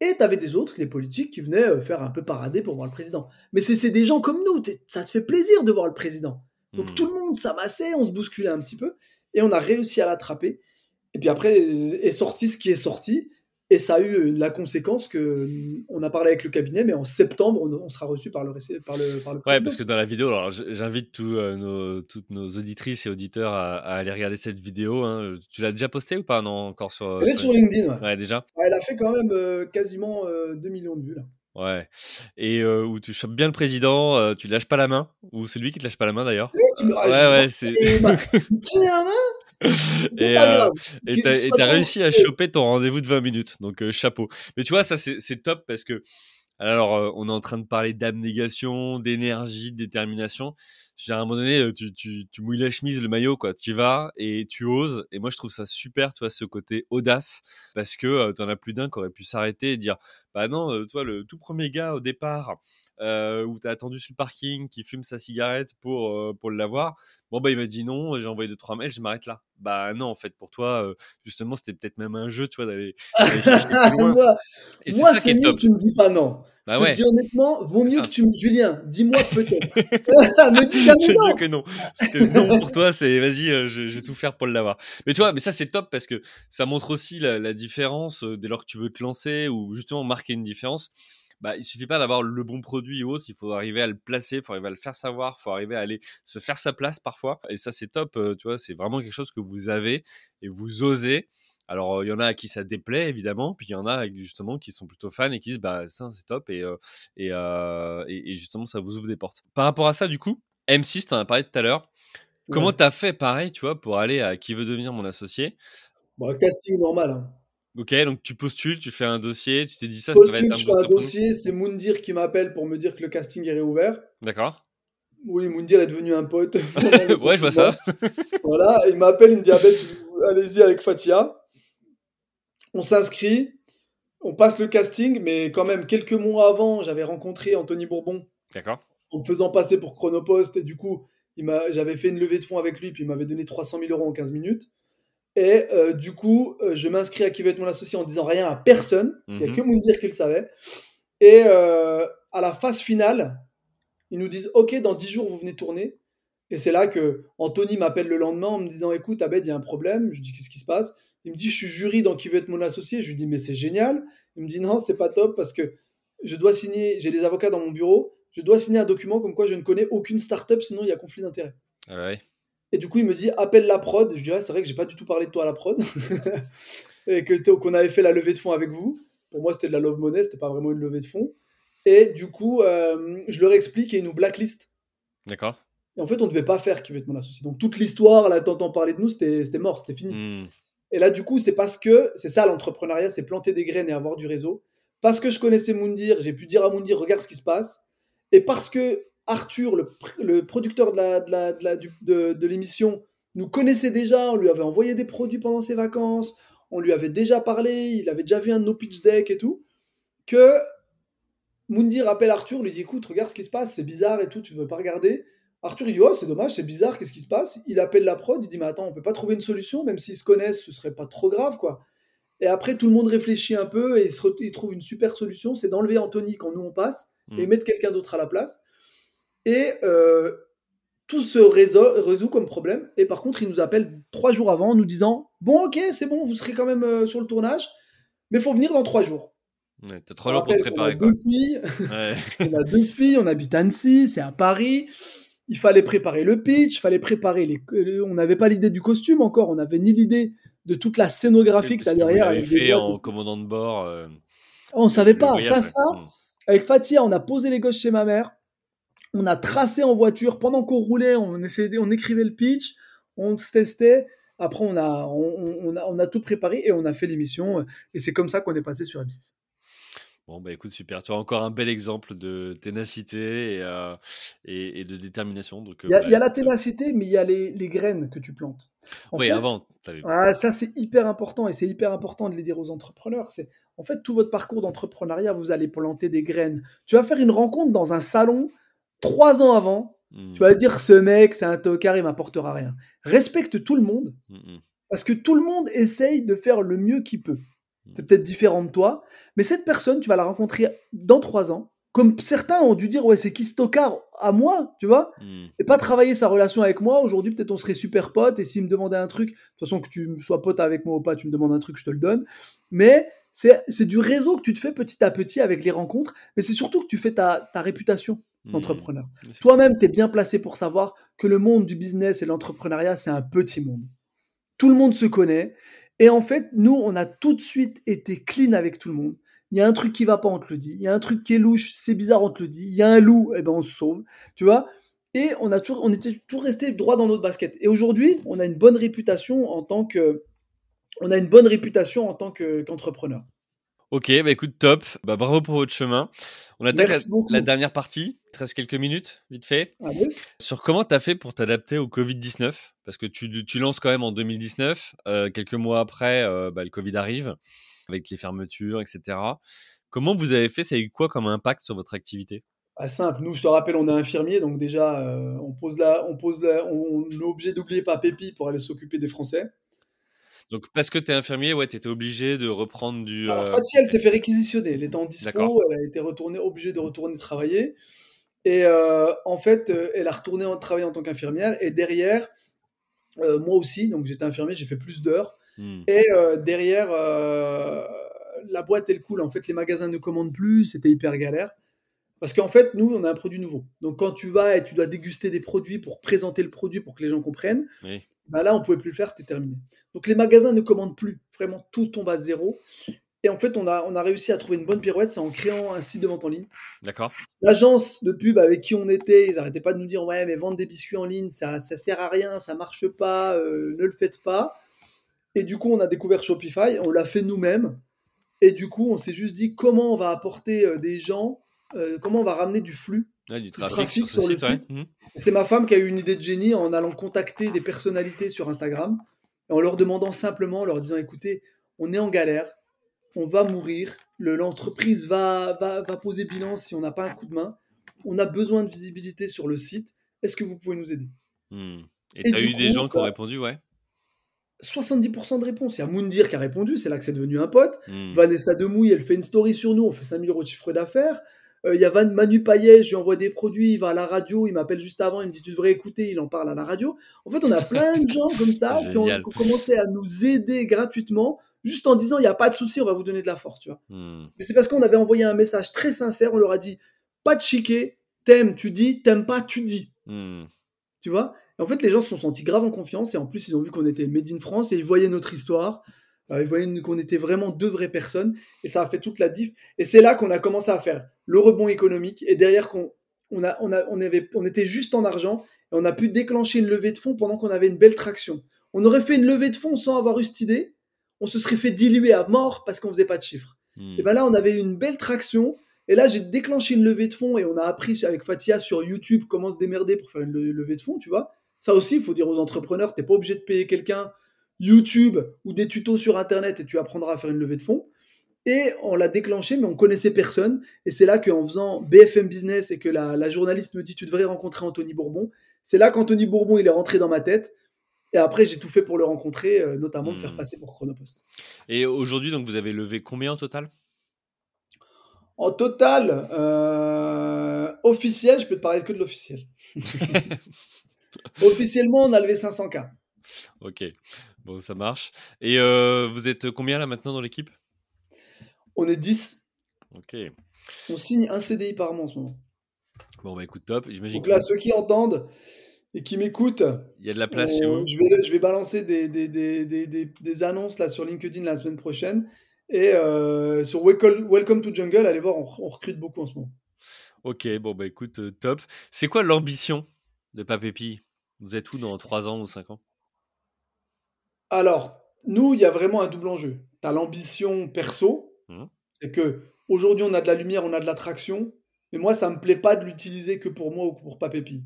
Et tu avais des autres, les politiques, qui venaient euh, faire un peu parader pour voir le président. Mais c'est des gens comme nous, ça te fait plaisir de voir le président. Donc Hmm. tout le monde s'amassait, on se bousculait un petit peu, et on a réussi à l'attraper. Et puis après est sorti ce qui est sorti, et ça a eu la conséquence que euh, on a parlé avec le cabinet, mais en septembre, on, sera reçu par le, par le, par le Ouais, parce que dans la vidéo, alors j'invite tous, euh, nos, toutes nos auditrices et auditeurs à, à aller regarder cette vidéo. hein. Tu l'as déjà postée ou pas Non, encore sur. Elle est sur LinkedIn, ouais. Ouais, déjà. Elle a fait quand même euh, quasiment euh, 2 millions de vues là. Ouais. Et euh, où tu chopes bien le président, euh, tu lâches pas la main, ou c'est lui qui te lâche pas la main d'ailleurs? Tu me- ah, Ouais, ouais, c'est. Bah, la main? Et, euh. Et t'as réussi à choper ton rendez-vous de 20 minutes, donc euh, chapeau. Mais tu vois, ça c'est c'est top parce que, alors euh, on est en train de parler d'abnégation, d'énergie, de détermination. À un moment donné, tu, tu, tu mouilles la chemise, le maillot, quoi. Tu y vas et tu oses. Et moi, je trouve ça super, tu vois, ce côté audace, parce que euh, t'en as plus d'un qui aurait pu s'arrêter et dire, bah non, euh, toi, le tout premier gars au départ, euh, où t'as attendu sur le parking, qui fume sa cigarette pour, pour l'avoir, bon, bah il m'a dit non, j'ai envoyé deux, trois mails, je m'arrête là. Bah non, en fait, pour toi, justement, c'était peut-être même un jeu, tu vois, d'aller moi, c'est moi ça qui c'est est mieux top. que tu me dis pas non. Bah je te dis honnêtement, vaut mieux que tu me. Julien, dis-moi peut-être. me dis jamais c'est non. mieux que non. Parce que non pour toi, c'est vas-y, euh, je, je vais tout faire pour l'avoir. Mais tu vois, mais ça c'est top parce que ça montre aussi la, la différence euh, dès lors que tu veux te lancer ou justement marquer une différence. Bah, il suffit pas d'avoir le bon produit ou autre, il faut arriver à le placer, il faut arriver à le faire savoir, il faut arriver à aller se faire sa place parfois. Et ça c'est top, euh, tu vois, c'est vraiment quelque chose que vous avez et vous osez. Alors, il y en a à qui ça déplaît, évidemment, puis il y en a justement qui sont plutôt fans et qui disent, bah, ça, c'est top, et, et, et, et justement, ça vous ouvre des portes. Par rapport à ça, du coup, M6, tu en as parlé tout à l'heure. Comment Ouais. t'as fait pareil, tu vois, pour aller à qui veut devenir mon associé? Bon, casting normal. Hein. Ok, donc tu postules, tu fais un dossier, tu t'es dit ça, ça va être Postule, un je fais un dossier, c'est Moundir qui m'appelle pour me dire que le casting est réouvert. D'accord. Oui, Moundir est devenu un pote. ouais, je vois ça. Voilà, il m'appelle, il me dit ah ben, allez-y avec Fatia. On s'inscrit, on passe le casting, mais quand même quelques mois avant, j'avais rencontré Anthony Bourbon D'accord. en me faisant passer pour Chronopost et du coup, j'avais fait une levée de fonds avec lui, puis il m'avait donné 300 000 euros en 15 minutes. Et euh, du coup, euh, je m'inscris à qui veut être mon associé en disant rien à personne. Il n'y a Mhm. que Moundir qui le savait. Et euh, à la phase finale, ils nous disent Ok, dans 10 jours, vous venez tourner. Et c'est là que Anthony m'appelle le lendemain en me disant Écoute, Abed, il y a un problème. Je lui dis Qu'est-ce qui se passe? Il me dit Je suis jury dans qui veut être mon associé. Je lui dis Mais c'est génial. Il me dit Non, c'est pas top parce que je dois signer, j'ai des avocats dans mon bureau, je dois signer un document comme quoi je ne connais aucune startup, sinon il y a conflit d'intérêts. Ah ouais. Et du coup, il me dit appelle la prod. Je dis ah, c'est vrai que j'ai pas du tout parlé de toi à la prod. et que qu'on avait fait la levée de fonds avec vous. Pour moi, c'était de la love money, c'était pas vraiment une levée de fonds. Et du coup, euh, je leur explique et ils nous blacklist. D'accord. Et en fait, on devait pas faire qui veut être mon associé. Donc toute l'histoire, là, t'entends parler de nous, c'était c'était mort, c'était fini. Hmm. Et là, du coup, c'est parce que, c'est ça l'entrepreneuriat, c'est planter des graines et avoir du réseau. Parce que je connaissais Moundir, j'ai pu dire à Moundir, regarde ce qui se passe. Et parce que Arthur, le, producteur de l'émission, nous connaissait déjà, on lui avait envoyé des produits pendant ses vacances, on lui avait déjà parlé, il avait déjà vu un de nos pitch deck et tout, que Mundi rappelle Arthur, lui dit écoute, regarde ce qui se passe, c'est bizarre et tout, tu veux pas regarder Arthur il dit oh c'est dommage, c'est bizarre, qu'est-ce qui se passe? Il appelle la prod, il dit mais attends, on peut pas trouver une solution, même s'ils se connaissent, ce serait pas trop grave quoi. Et après tout le monde réfléchit un peu et il, trouve une super solution, c'est d'enlever Anthony quand nous on passe et mm. mettre quelqu'un d'autre à la place. Et euh, tout se résout, comme problème. Et par contre, il nous appelle trois jours avant en nous disant Bon, ok, c'est bon, vous serez quand même euh, sur le tournage, mais il faut venir dans trois jours. Ouais, T'as trois jours pour te préparer. On a, Deux filles, on a deux filles, on habite Annecy, c'est à Paris. Il fallait préparer le pitch, fallait préparer les. On n'avait pas l'idée du costume encore, on n'avait ni l'idée de toute la scénographie que tu as derrière. On fait en commandant de bord. Euh, on savait pas. ça, ça. Hmm. Avec Fatia, on a posé les gosses chez ma mère on a tracé en voiture pendant qu'on roulait, on essayait, on écrivait le pitch, on se testait. Après, on a, on, a, tout préparé et on a fait l'émission. Et c'est comme ça qu'on est passé sur M6. Bon, bah écoute, super. Tu as encore un bel exemple de ténacité et, euh, et, de détermination. Donc, euh, il, y a, la ténacité, mais il y a les, graines que tu plantes. oui, avant. Ah, ça, c'est hyper important et c'est hyper important de les dire aux entrepreneurs. C'est En fait, tout votre parcours d'entrepreneuriat, vous allez planter des graines. Tu vas faire une rencontre dans un salon trois ans avant, tu vas dire ce mec, c'est un tocard, il m'apportera rien. Respecte tout le monde, hmm. parce que tout le monde essaye de faire le mieux qu'il peut. C'est peut-être différent de toi, mais cette personne, tu vas la rencontrer dans trois ans. Comme certains ont dû dire, ouais, c'est qui ce tocard à moi, tu vois? Et pas travailler sa relation avec moi. Aujourd'hui, peut-être on serait super potes, et s'il me demandait un truc, de toute façon, que tu sois pote avec moi ou pas, tu me demandes un truc, je te le donne. Mais c'est du réseau que tu te fais petit à petit avec les rencontres, mais c'est surtout que tu fais ta réputation. Mmh. entrepreneur. Toi-même, tu es bien placé pour savoir que le monde du business et l'entrepreneuriat, c'est un petit monde. Tout le monde se connaît. Et en fait, nous, on a tout de suite été clean avec tout le monde. Il y a un truc qui va pas, on te le dit. Il y a un truc qui est louche, c'est bizarre, on te le dit. Il y a un loup, et eh ben on se sauve. Tu vois Et on, a toujours, on était toujours resté droit dans notre basket. Et aujourd'hui, on a une bonne réputation en tant que, on a une bonne réputation en tant qu'entrepreneur. Ok, bah écoute, top. Bah, bravo pour votre chemin. On attaque la, dernière partie. Il te reste quelques minutes, vite fait. Sur comment tu as fait pour t'adapter au Covid-19 Parce que tu, tu, lances quand même en 2019. Euh, quelques mois après, euh, bah, le Covid arrive, avec les fermetures, etc. Comment vous avez fait? Ça a eu quoi comme impact sur votre activité? Ah, simple, nous je te rappelle, on est infirmier, donc déjà euh, on pose là, on pose là, on, est obligé d'oublier pas Pépi pour aller s'occuper des Français. Donc, parce que tu es infirmier, ouais, tu étais obligé de reprendre du. Alors, euh elle s'est fait réquisitionner. Elle était en dispo, elle a été retournée, obligée de retourner travailler. Et euh, en fait, euh, elle a retourné en, travailler en tant qu'infirmière. Et derrière, moi aussi, donc j'étais infirmier, j'ai fait plus d'heures. Mmh. Et derrière, la boîte, elle coule. En fait, les magasins ne commandent plus, c'était hyper galère. Parce qu'en fait, nous, on a un produit nouveau. Donc, quand tu vas et tu dois déguster des produits pour présenter le produit pour que les gens comprennent, oui. Bah là, on pouvait plus le faire, c'était terminé. Donc les magasins ne commandent plus. Vraiment, tout tombe à zéro. Et en fait, on a, on a réussi à trouver une bonne pirouette, c'est en créant un site de vente en ligne. D'accord. L'agence de pub avec qui on était, ils n'arrêtaient pas de nous dire Ouais, mais vendre des biscuits en ligne, ça, ça sert à rien, ça marche pas, euh, ne le faites pas. Et du coup, on a découvert Shopify, on l'a fait nous-mêmes. Et du coup, on s'est juste dit comment on va apporter euh, des gens, euh, comment on va ramener du flux du trafic, sur, le site. Mmh. C'est ma femme qui a eu une idée de génie en allant contacter des personnalités sur Instagram, en leur demandant simplement, en leur disant écoutez, on est en galère, on va mourir, l'entreprise va, va, poser bilan si on n'a pas un coup de main, on a besoin de visibilité sur le site, est-ce que vous pouvez nous aider? Mmh. Et tu as eu des gens qui ont bah, répondu, ouais? 70% de réponses. Il y a Moundir qui a répondu, c'est là que c'est devenu un pote. Mmh. Vanessa Demouille, elle fait une story sur nous, on fait 5000 euros de chiffre d'affaires. Euh, il y a Van Manu Payet, je lui envoie des produits, il va à la radio, il m'appelle juste avant, il me dit tu devrais écouter, il en parle à la radio. En fait, on a plein de gens comme ça qui ont, commencé à nous aider gratuitement, juste en disant il n'y a pas de souci, on va vous donner de la force, tu vois. Hmm. Mais c'est parce qu'on avait envoyé un message très sincère, on leur a dit pas de chiquer, t'aimes, tu dis, t'aimes pas, tu dis. Hmm. Tu vois? Et en fait, les gens se sont sentis grave en confiance et en plus, ils ont vu qu'on était Made in France et ils voyaient notre histoire. Euh, ils voyaient qu'on était vraiment deux vraies personnes et ça a fait toute la diff. Et c'est là qu'on a commencé à faire le rebond économique et derrière qu'on on a, on a, on avait, on était juste en argent et on a pu déclencher une levée de fonds pendant qu'on avait une belle traction. On aurait fait une levée de fonds sans avoir eu cette idée on se serait fait diluer à mort parce qu'on faisait pas de chiffres. Hmm. Et ben là, on avait une belle traction. Et là, j'ai déclenché une levée de fonds et on a appris avec Fatia sur YouTube comment se démerder pour faire une le- levée de fonds, tu vois. Ça aussi, il faut dire aux entrepreneurs, t'es pas obligé de payer quelqu'un YouTube ou des tutos sur Internet et tu apprendras à faire une levée de fonds. Et on l'a déclenché, mais on connaissait personne. Et c'est là qu'en faisant BFM Business et que la, la journaliste me dit tu devrais rencontrer Anthony Bourbon, c'est là qu'Anthony Bourbon il est rentré dans ma tête. Et après, j'ai tout fait pour le rencontrer, euh, notamment me faire Hmm. passer pour Chronopost. Et aujourd'hui, donc, vous avez levé combien au total? En total, euh, officiel, je peux te parler que de l'officiel. Officiellement, on a levé 500K. Ok, bon, ça marche. Et euh, vous êtes combien là maintenant dans l'équipe? On est 10. Ok. On signe un CDI par mois en ce moment. Bon, bah écoute, top. J'imagine Donc là, ceux qui entendent et qui m'écoutent, y a de la place chez on- vous. je, vais, je vais balancer des, des, des, des, des- des annonces là sur LinkedIn la semaine prochaine. Et euh, sur Welcome, to Jungle, allez voir, on, on recrute beaucoup en ce moment. Ok, bon, bah écoute, top. C'est quoi l'ambition de Papépi Vous êtes où dans 3 ans ou 5 ans? Alors, nous, il y a vraiment un double enjeu. Tu as l'ambition perso, Mhm. c'est que aujourd'hui on a de la lumière, on a de l'attraction, mais moi ça me plaît pas de l'utiliser que pour moi ou pour Papépi.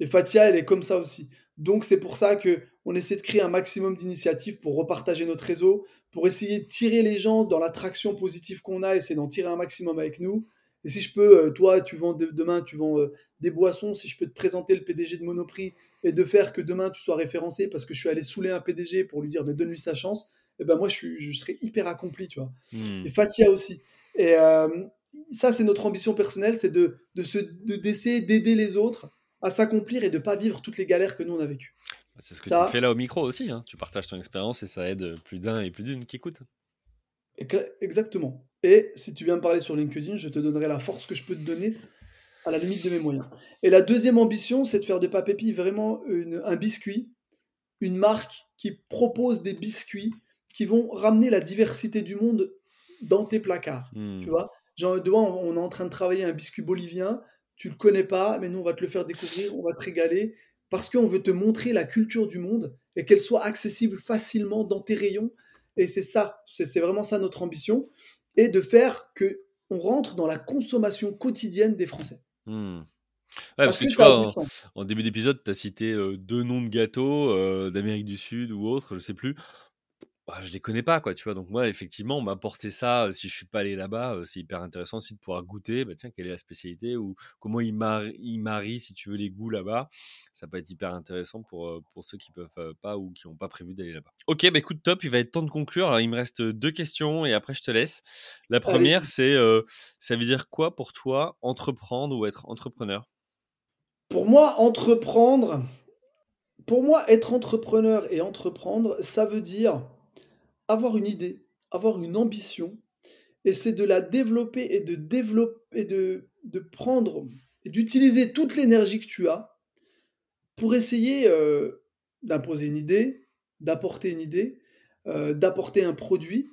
Et Fatia, elle est comme ça aussi. Donc c'est pour ça que on essaie de créer un maximum d'initiatives pour repartager notre réseau, pour essayer de tirer les gens dans l'attraction positive qu'on a, essayer d'en tirer un maximum avec nous. Et si je peux, euh, toi, tu vends de- demain, tu vends euh, des boissons, si je peux te présenter le PDG de Monoprix et de faire que demain tu sois référencé parce que je suis allé saouler un PDG pour lui dire mais donne-lui sa chance, et ben moi je, suis, je serais hyper accompli, tu vois. Hmm. Et Fatia aussi. Et euh, ça, c'est notre ambition personnelle, c'est de, de se- de- d'essayer d'aider les autres à s'accomplir et de pas vivre toutes les galères que nous on a vécues. Bah, C'est ce que Ça- tu fais là au micro aussi. hein. Tu partages ton expérience et ça aide plus d'un et plus d'une qui écoute. Exactement. Et si tu viens me parler sur LinkedIn, je te donnerai la force que je peux te donner à la limite de mes moyens. Et la deuxième ambition, c'est de faire de Papépi vraiment une- un biscuit, une marque qui propose des biscuits qui vont ramener la diversité du monde dans tes placards. Hmm. Tu vois, genre, devant, on on est en train de travailler un biscuit bolivien, tu le connais pas, mais nous, on va te le faire découvrir, on va te régaler, parce qu'on veut te montrer la culture du monde et qu'elle soit accessible facilement dans tes rayons. Et c'est ça, c'est vraiment ça notre ambition, et de faire que on rentre dans la consommation quotidienne des Français. Hmm. Ouais, parce, que, tu vois, en début d'épisode, tu as cité euh, deux noms de gâteaux euh, d'Amérique du Sud ou autre, je sais plus. Bah, je les connais pas, quoi, tu vois? Donc, moi, effectivement, on m'a apporté ça. euh, Si je suis pas allé là-bas, euh, c'est hyper intéressant aussi de pouvoir goûter. Bah, tiens, quelle est la spécialité ou comment ils marient, ils marient, si tu veux, les goûts là-bas. Ça peut être hyper intéressant pour, euh, pour ceux qui peuvent pas ou qui n'ont pas prévu d'aller là-bas. Ok, bah écoute, top. Il va être temps de conclure. Alors, il me reste deux questions et après, je te laisse. La première, c'est ça veut dire quoi pour toi entreprendre ou être entrepreneur? Pour moi, entreprendre, pour moi, être entrepreneur et entreprendre, ça veut dire avoir une idée, avoir une ambition, et c'est de la développer et de développer et de, prendre et d'utiliser toute l'énergie que tu as pour essayer euh, d'imposer une idée, d'apporter une idée, euh, d'apporter un produit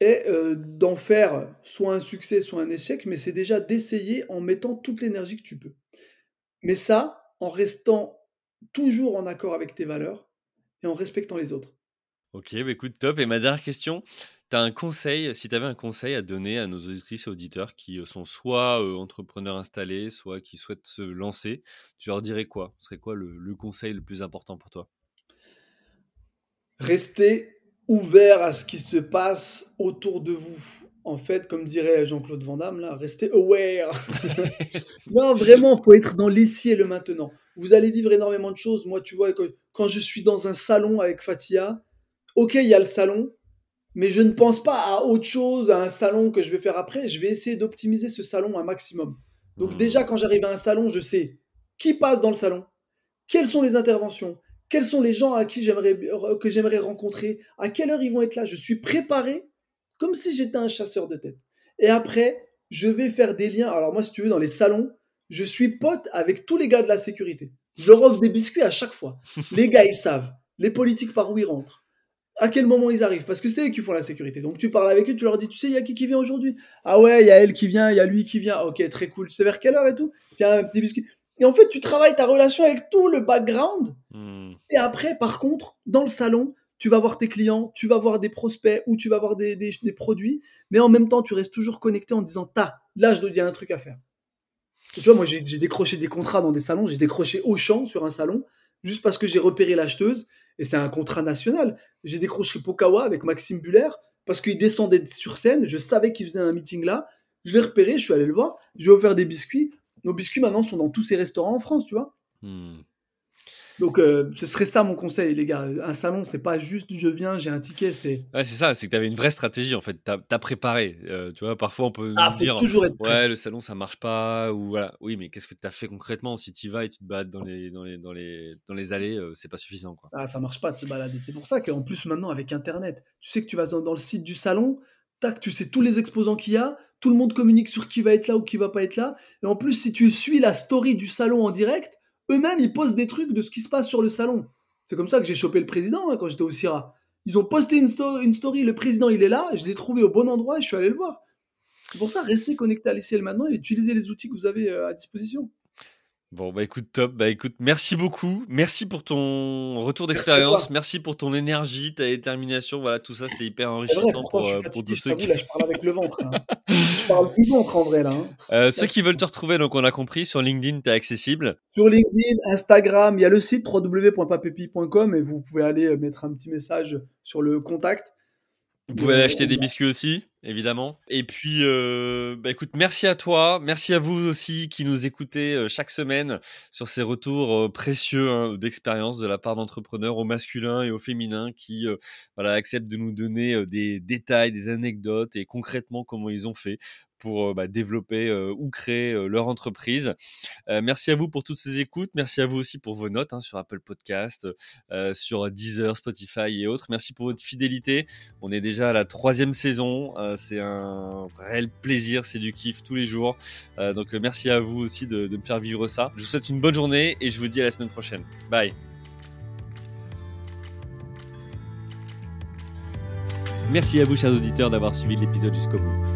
et euh, d'en faire soit un succès, soit un échec, mais c'est déjà d'essayer en mettant toute l'énergie que tu peux. Mais ça, en restant toujours en accord avec tes valeurs et en respectant les autres. Ok, bah écoute, top. Et ma dernière question, tu as un conseil, si tu avais un conseil à donner à nos auditrices et auditeurs qui euh, sont soit entrepreneurs installés, soit qui souhaitent se lancer, tu leur dirais quoi? Ce serait quoi le, conseil le plus important pour toi? Restez ouvert à ce qui se passe autour de vous. En fait, comme dirait Jean-Claude Van Damme, là, restez aware. non, vraiment, faut être dans l'ici et le maintenant. Vous allez vivre énormément de choses. Moi, tu vois, quand je suis dans un salon avec Fatia, ok, il y a le salon, mais je ne pense pas à autre chose, à un salon que je vais faire après. Je vais essayer d'optimiser ce salon un maximum. Donc Hmm. déjà, quand j'arrive à un salon, je sais qui passe dans le salon, quelles sont les interventions, quels sont les gens à qui j'aimerais que j'aimerais rencontrer, à quelle heure ils vont être là. Je suis préparé comme si j'étais un chasseur de tête. Et après, je vais faire des liens. Alors moi, si tu veux, dans les salons, je suis pote avec tous les gars de la sécurité. Je leur offre des biscuits à chaque fois. Les gars, ils savent. Les politiques par où ils rentrent. À quel moment ils arrivent? Parce que c'est eux qui font la sécurité. Donc tu parles avec eux, tu leur dis, tu sais, il y a qui qui vient aujourd'hui? Ah ouais, il y a elle qui vient, il y a lui qui vient. Ok, très cool. Sais vers quelle heure et tout? Tiens, un petit biscuit. Et en fait, tu travailles ta relation avec tout le background. Hmm. Et après, par contre, dans le salon, tu vas voir tes clients, tu vas voir des prospects ou tu vas voir des, des, produits, mais en même temps, tu restes toujours connecté en disant, ta, là, il y a un truc à faire. tu vois, moi, j'ai décroché des contrats dans des salons, j'ai décroché Auchan sur un salon, juste parce que j'ai repéré l'acheteuse, et c'est un contrat national. J'ai décroché Pokawa avec Maxime Buller, parce qu'il descendait sur scène, je savais qu'il faisait un meeting là, je l'ai repéré, je suis allé le voir, je lui ai offert des biscuits. Nos biscuits maintenant sont dans tous ces restaurants en France, tu vois. Hmm. Donc, euh, ce serait ça mon conseil, les gars. Un salon, c'est pas juste je viens, j'ai un ticket, c'est. Ouais, c'est ça, c'est que tu avais une vraie stratégie en fait. Tu as, préparé. Euh, tu vois, parfois on peut ah, dire toujours être Ouais, le salon ça marche pas. Ou voilà. Oui, mais qu'est-ce que tu as fait concrètement? Si tu vas et tu te bats dans les, dans les, dans les, dans les allées, euh, c'est pas suffisant. Quoi. Ah, ça marche pas de se balader. C'est pour ça qu'en plus, maintenant, avec Internet, tu sais que tu vas dans, le site du salon, tac, tu sais tous les exposants qu'il y a, tout le monde communique sur qui va être là ou qui va pas être là. Et en plus, si tu suis la story du salon en direct, eux-mêmes, ils postent des trucs de ce qui se passe sur le salon. C'est comme ça que j'ai chopé le président hein, quand j'étais au CIRA. Ils ont posté une, story, le président il est là, je l'ai trouvé au bon endroit et je suis allé le voir. C'est pour ça, restez connectés à l'ICL maintenant et utilisez les outils que vous avez euh, à disposition. Bon, bah écoute, top. Bah écoute, merci beaucoup. Merci pour ton retour d'expérience. Merci, pour ton énergie, ta détermination. Voilà, tout ça, c'est hyper enrichissant pour, euh, pour tous ceux qui. Là, je parle avec le ventre. Hein. je parle du ventre en vrai, là. Hein. Euh, ceux qui veulent te retrouver, donc on a compris, sur LinkedIn, tu es accessible. Sur LinkedIn, Instagram, il y a le site www.papepi.com et vous pouvez aller euh, mettre un petit message sur le contact. Vous pouvez aller acheter des biscuits aussi, évidemment. Et puis, euh, bah écoute, merci à toi, merci à vous aussi qui nous écoutez euh, chaque semaine sur ces retours euh, précieux hein, d'expérience de la part d'entrepreneurs au masculin et au féminin qui voilà acceptent de nous donner des détails, des anecdotes et concrètement comment ils ont fait pour bah, développer ou créer leur entreprise. merci à vous pour toutes ces écoutes. Merci à vous aussi pour vos notes hein, sur Apple Podcast, sur Deezer, Spotify et autres. Merci pour votre fidélité. On est déjà à la troisième saison. c'est un réel plaisir, c'est du kiff tous les jours. donc merci à vous aussi de, de me faire vivre ça. Je vous souhaite une bonne journée et je vous dis à la semaine prochaine. Bye. Merci à vous, chers auditeurs, d'avoir suivi l'épisode jusqu'au bout.